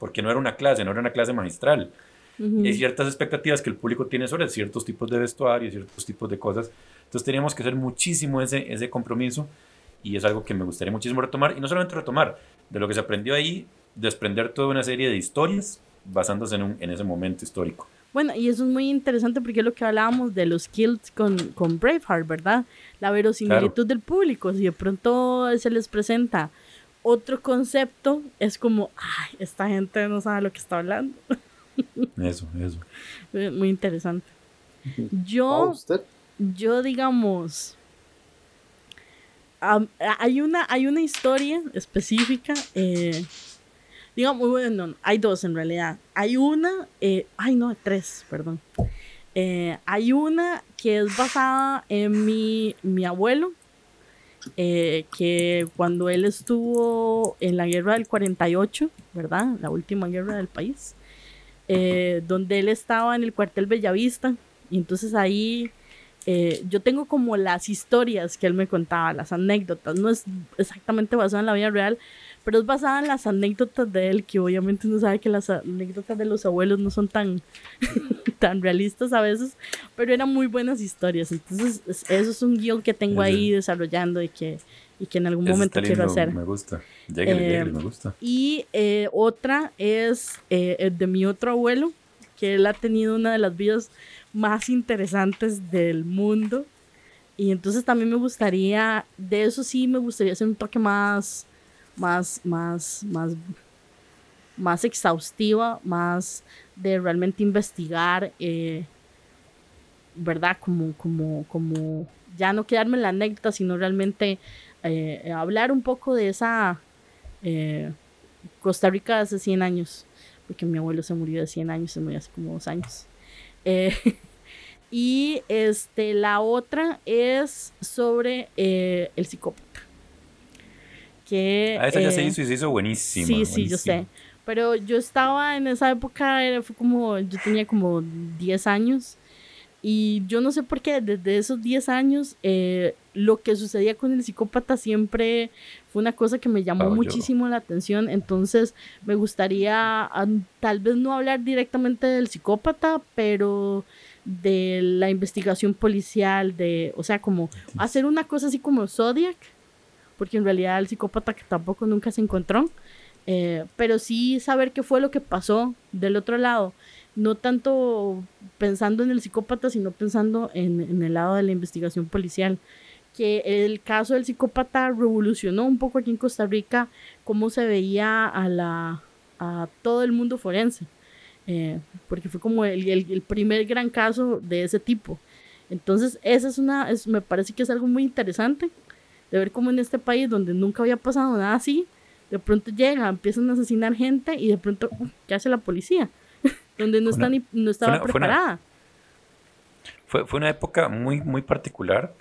porque no era una clase, no era una clase magistral. Ujú. Y hay ciertas expectativas que el público tiene sobre ciertos tipos de vestuario, ciertos tipos de cosas. Entonces teníamos que hacer muchísimo ese, ese compromiso y es algo que me gustaría muchísimo retomar. Y no solamente retomar, de lo que se aprendió ahí, desprender toda una serie de historias basándose en, un- en ese momento histórico. Bueno, y eso es muy interesante porque es lo que hablábamos de los kills con, con Braveheart, ¿verdad? La verosimilitud del público. Si de pronto se les presenta otro concepto, es como, ay, esta gente no sabe lo que está hablando. [LAUGHS] Eso, eso. Eh, Muy interesante. Ah, Yo, usted. yo digamos, am- hay, una, hay una historia específica, eh, digamos, bueno, no, hay dos en realidad. Hay una, eh, ay no, tres, perdón. Eh, hay una que es basada en mi, mi abuelo, eh, que cuando él estuvo en la guerra del 48, ¿verdad? La última guerra del país, donde él estaba en el cuartel Bellavista, y entonces ahí yo tengo como las historias que él me contaba, las anécdotas, no es exactamente basada en la vida real, pero es basada en las anécdotas de él, que obviamente uno sabe que las anécdotas de los abuelos no son tan, [LAUGHS] tan realistas a veces, pero eran muy buenas historias. Entonces, es- eso es un guion que tengo ahí desarrollando y que, y que en algún momento quiero hacer. Me gusta. Lléguele, Eh, lléguele, me gusta. Y eh, otra es eh, de mi otro abuelo, que él ha tenido una de las vidas más interesantes del mundo. Y entonces también me gustaría, de eso sí me gustaría hacer un toque más, más, más, más, más exhaustiva, más de realmente investigar, eh, ¿verdad? Como, como, como, ya no quedarme en la anécdota, sino realmente eh, hablar un poco de esa eh, Costa Rica de hace 100 años, porque mi abuelo se murió de 100 años, se murió hace como dos años. [LAUGHS] Y este, la otra es sobre el psicópata. Que, Ah, esa ya se eh, hizo y se hizo buenísima. Sí, sí, yo sé. Pero yo estaba en esa época, era, fue como, yo tenía como 10 años. Y yo no sé por qué, desde esos 10 años, eh, lo que sucedía con el psicópata siempre fue una cosa que me llamó Pablo. muchísimo la atención. Entonces, me gustaría ah, tal vez no hablar directamente del psicópata, pero de la investigación policial, de, o sea, como hacer una cosa así como Zodiac, porque en realidad el psicópata que tampoco nunca se encontró, eh, pero sí saber qué fue lo que pasó del otro lado, no tanto pensando en el psicópata, sino pensando en, en el lado de la investigación policial. Que el caso del psicópata revolucionó un poco aquí en Costa Rica cómo se veía a, la, a todo el mundo forense, eh, porque fue como el, el- el primer gran caso de ese tipo. Entonces, esa es una, es, me parece que es algo muy interesante de ver cómo en este país donde nunca había pasado nada así, de pronto llega, empiezan a asesinar gente y de pronto, ¿qué hace la policía? [LAUGHS] donde no, está ni, no estaba preparada. Fue, fue, una época muy, muy particular.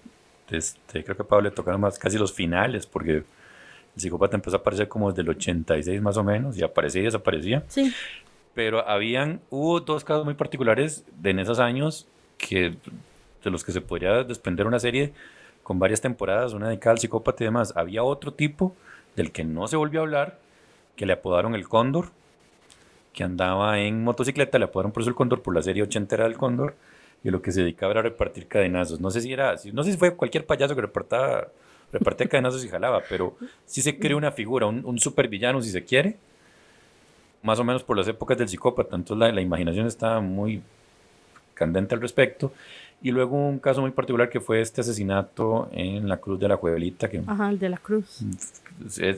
Este, creo que Pablo le tocaron más casi los finales, porque el psicópata empezó a aparecer como desde el 86 más o menos, y aparecía y desaparecía. Sí. Pero habían, hubo dos casos muy particulares de en esos años que, de los que se podría desprender una serie con varias temporadas, una dedicada al psicópata y demás. Había otro tipo del que no se volvió a hablar, que le apodaron el Cóndor, que andaba en motocicleta, le apodaron por eso el Cóndor, por la serie ochentera del Cóndor, y lo que se dedicaba era a repartir cadenazos. No sé si era, no sé si fue cualquier payaso que repartía, repartía cadenazos y jalaba, pero sí se creó una figura, un, un supervillano si se quiere, más o menos por las épocas del psicópata, entonces la, la imaginación estaba muy candente al respecto. Y luego un caso muy particular que fue este asesinato en la Cruz de la Juevelita. Que, Ajá, el de la Cruz.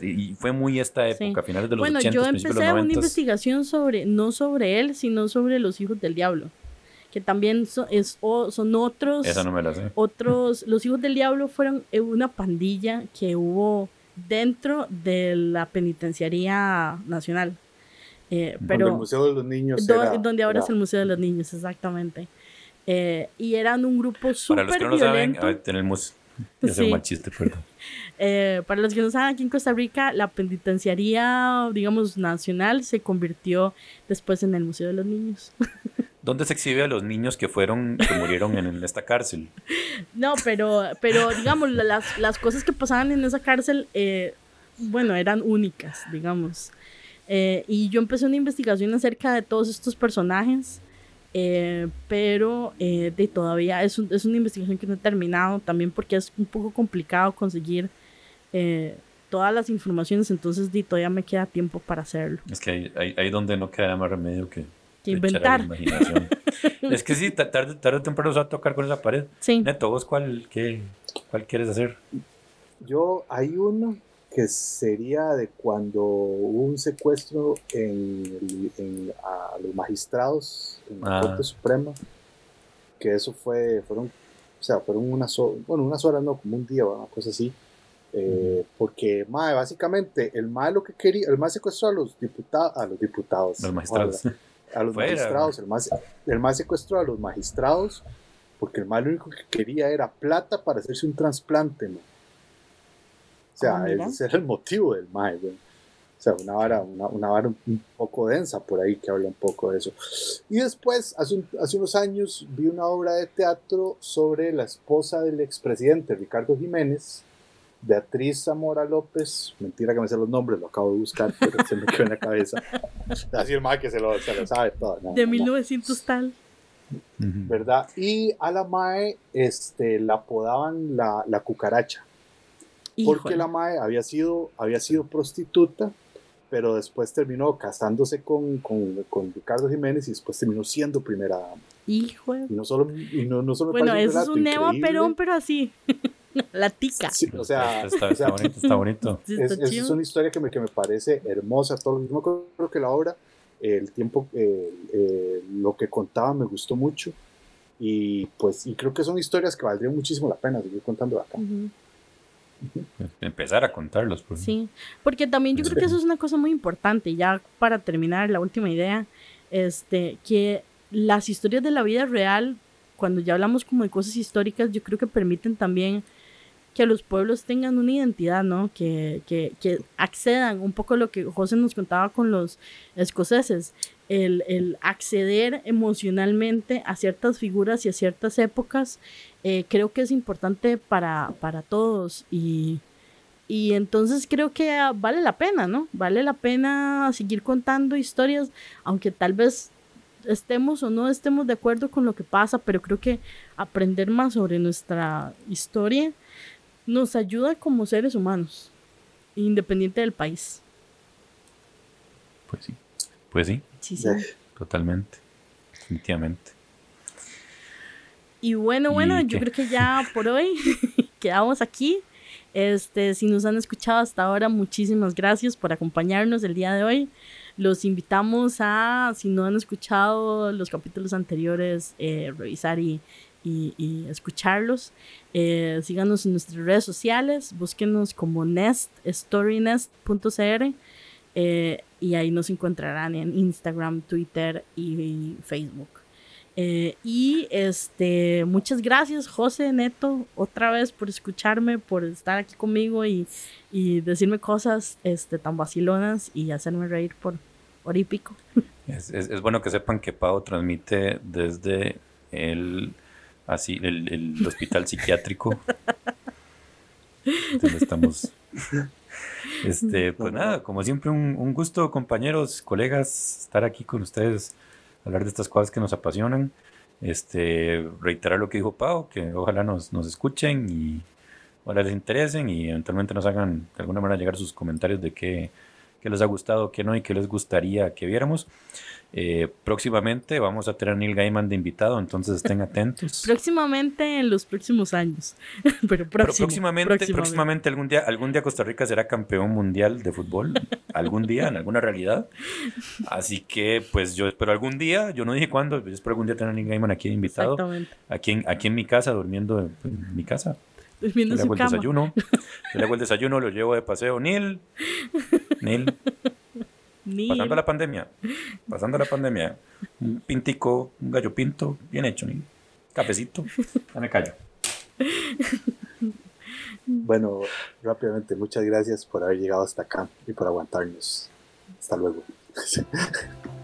Y fue muy esta época, a finales de los bueno, 80, yo empecé una investigación sobre, no sobre él, sino sobre los hijos del diablo. Que también son, es, son otros. Esa no me la sé. Otros. Los hijos del diablo fueron una pandilla que hubo dentro de la penitenciaría nacional. Eh, pero, donde el Museo de los Niños. Do, era, donde ahora era. es el Museo de los Niños, exactamente. Eh, y eran un grupo súper Para los que no violento. saben, tenemos... Sí. un mal chiste, perdón. [LAUGHS] Eh, para los que no saben, aquí en Costa Rica, la penitenciaría, digamos, nacional se convirtió después en el Museo de los Niños. [LAUGHS] ¿Dónde se exhibe a los niños que fueron, que murieron en [LAUGHS] esta cárcel? No, pero, pero digamos, las, las cosas que pasaban en esa cárcel, eh, bueno, eran únicas, digamos. Eh, y yo empecé una investigación acerca de todos estos personajes. Eh, pero eh, de todavía es, un, es, una investigación que no he terminado también porque es un poco complicado conseguir eh, todas las informaciones entonces de, todavía me queda tiempo para hacerlo. Es que ahí, ahí, ahí donde no queda más remedio que, que inventar. [LAUGHS] es que sí tarde, tarde o temprano se va a tocar con esa pared. Sí. Neto vos cuál, qué, cuál quieres hacer yo hay uno que sería de cuando hubo un secuestro en, a los magistrados en la Ah. Corte Suprema, que eso fue, fueron, o sea, fueron unas horas, bueno, unas horas no, como un día, una cosa así, eh, porque, mae, básicamente, el mae lo que quería, el mae secuestró a los diputados, a los diputados, los magistrados. A los Fuera, magistrados, el mae, el mae secuestró a los magistrados, porque el mae lo único que quería era plata para hacerse un trasplante, mae. O sea, Ah, ese era el motivo del mae, güey. O sea, una vara, una, una vara un, un poco densa por ahí que habla un poco de eso. Y después, hace, un- hace unos años, vi una obra de teatro sobre la esposa del expresidente Ricardo Jiménez, Beatriz Zamora López. Mentira que me sé los nombres, lo acabo de buscar, pero se me quedó en la cabeza. [LAUGHS] Así el mae que se lo, se lo sabe todo. no, de no, no. 1900 tal. ¿verdad? Y a la Mae este, la apodaban la, la cucaracha, porque la Mae había sido, había sido prostituta, pero después terminó casándose con, con, con Ricardo Jiménez y después terminó siendo primera dama. hijo de- Y no solo, y no, no solo bueno eso es un Eva increíble, Perón pero así [LAUGHS] la tica sí, o sea, está, está bonito está bonito es, está es una historia que me, que me parece hermosa. Todo, yo me acuerdo que la obra, el tiempo, eh, eh, lo que contaba me gustó mucho. Y pues, y creo que son historias que valdrían muchísimo la pena seguir contando acá. Ujú. Empezar a contarlos pues. Sí, porque también yo creo que eso es una cosa muy importante, ya para terminar la última idea, este, que las historias de la vida real, cuando ya hablamos como de cosas históricas, yo creo que permiten también que los pueblos tengan una identidad, ¿no? Que, que, accedan un poco lo que José nos contaba con los escoceses, el, el acceder emocionalmente a ciertas figuras y a ciertas épocas, eh, creo que es importante para, para todos y, y entonces creo que ah, vale la pena, ¿no? Vale la pena seguir contando historias, aunque tal vez estemos o no estemos de acuerdo con lo que pasa, pero creo que aprender más sobre nuestra historia nos ayuda como seres humanos, independiente del país. pues sí pues sí Sí, sí. totalmente definitivamente Y bueno, bueno, ¿Y yo creo que ya por hoy [LAUGHS] quedamos aquí. Este, si nos han escuchado hasta ahora, muchísimas gracias por acompañarnos el día de hoy. Los invitamos a, si no han escuchado los capítulos anteriores, eh, revisar y, y, escucharlos. Eh, síganos en nuestras redes sociales, búsquenos como Nest, storynest.cr eh, y ahí nos encontrarán en Instagram, Twitter y Facebook. Eh, y este, muchas gracias, José Neto, otra vez por escucharme, por estar aquí conmigo y, y decirme cosas este, tan vacilonas y hacerme reír por orípico. Es, es, es, bueno que sepan que Pau transmite desde el, así, el, el [LAUGHS] hospital psiquiátrico. donde estamos. Este, pues nada, como siempre, un, un gusto, compañeros, colegas, estar aquí con ustedes hablar de estas cosas que nos apasionan. Este, reiterar lo que dijo Pau, que ojalá nos, nos escuchen y ojalá les interesen y eventualmente nos hagan de alguna manera llegar sus comentarios de qué, qué les ha gustado, qué no y qué les gustaría que viéramos. Eh, próximamente vamos a tener a Neil Gaiman de invitado, entonces estén [LAUGHS] atentos. próximamente en los próximos años. [LAUGHS] Pero, próximamente, próximamente, algún día, algún día Costa Rica será campeón mundial de fútbol. algún día, en alguna realidad. Así que, pues yo espero algún día, yo no dije cuándo, yo espero algún día tener a Neil Gaiman aquí de invitado. Aquí en, aquí en mi casa, durmiendo en, mi casa. Durmiendo le hago el desayuno. le hago el desayuno, lo llevo de paseo. Neil. [LAUGHS] Neil. Pasando la pandemia. Pasando la pandemia. Un pintico, un gallo pinto, bien hecho. Ni cafecito. Ya me callo. Bueno, rápidamente, muchas gracias por haber llegado hasta acá y por aguantarnos. Hasta luego. [LAUGHS]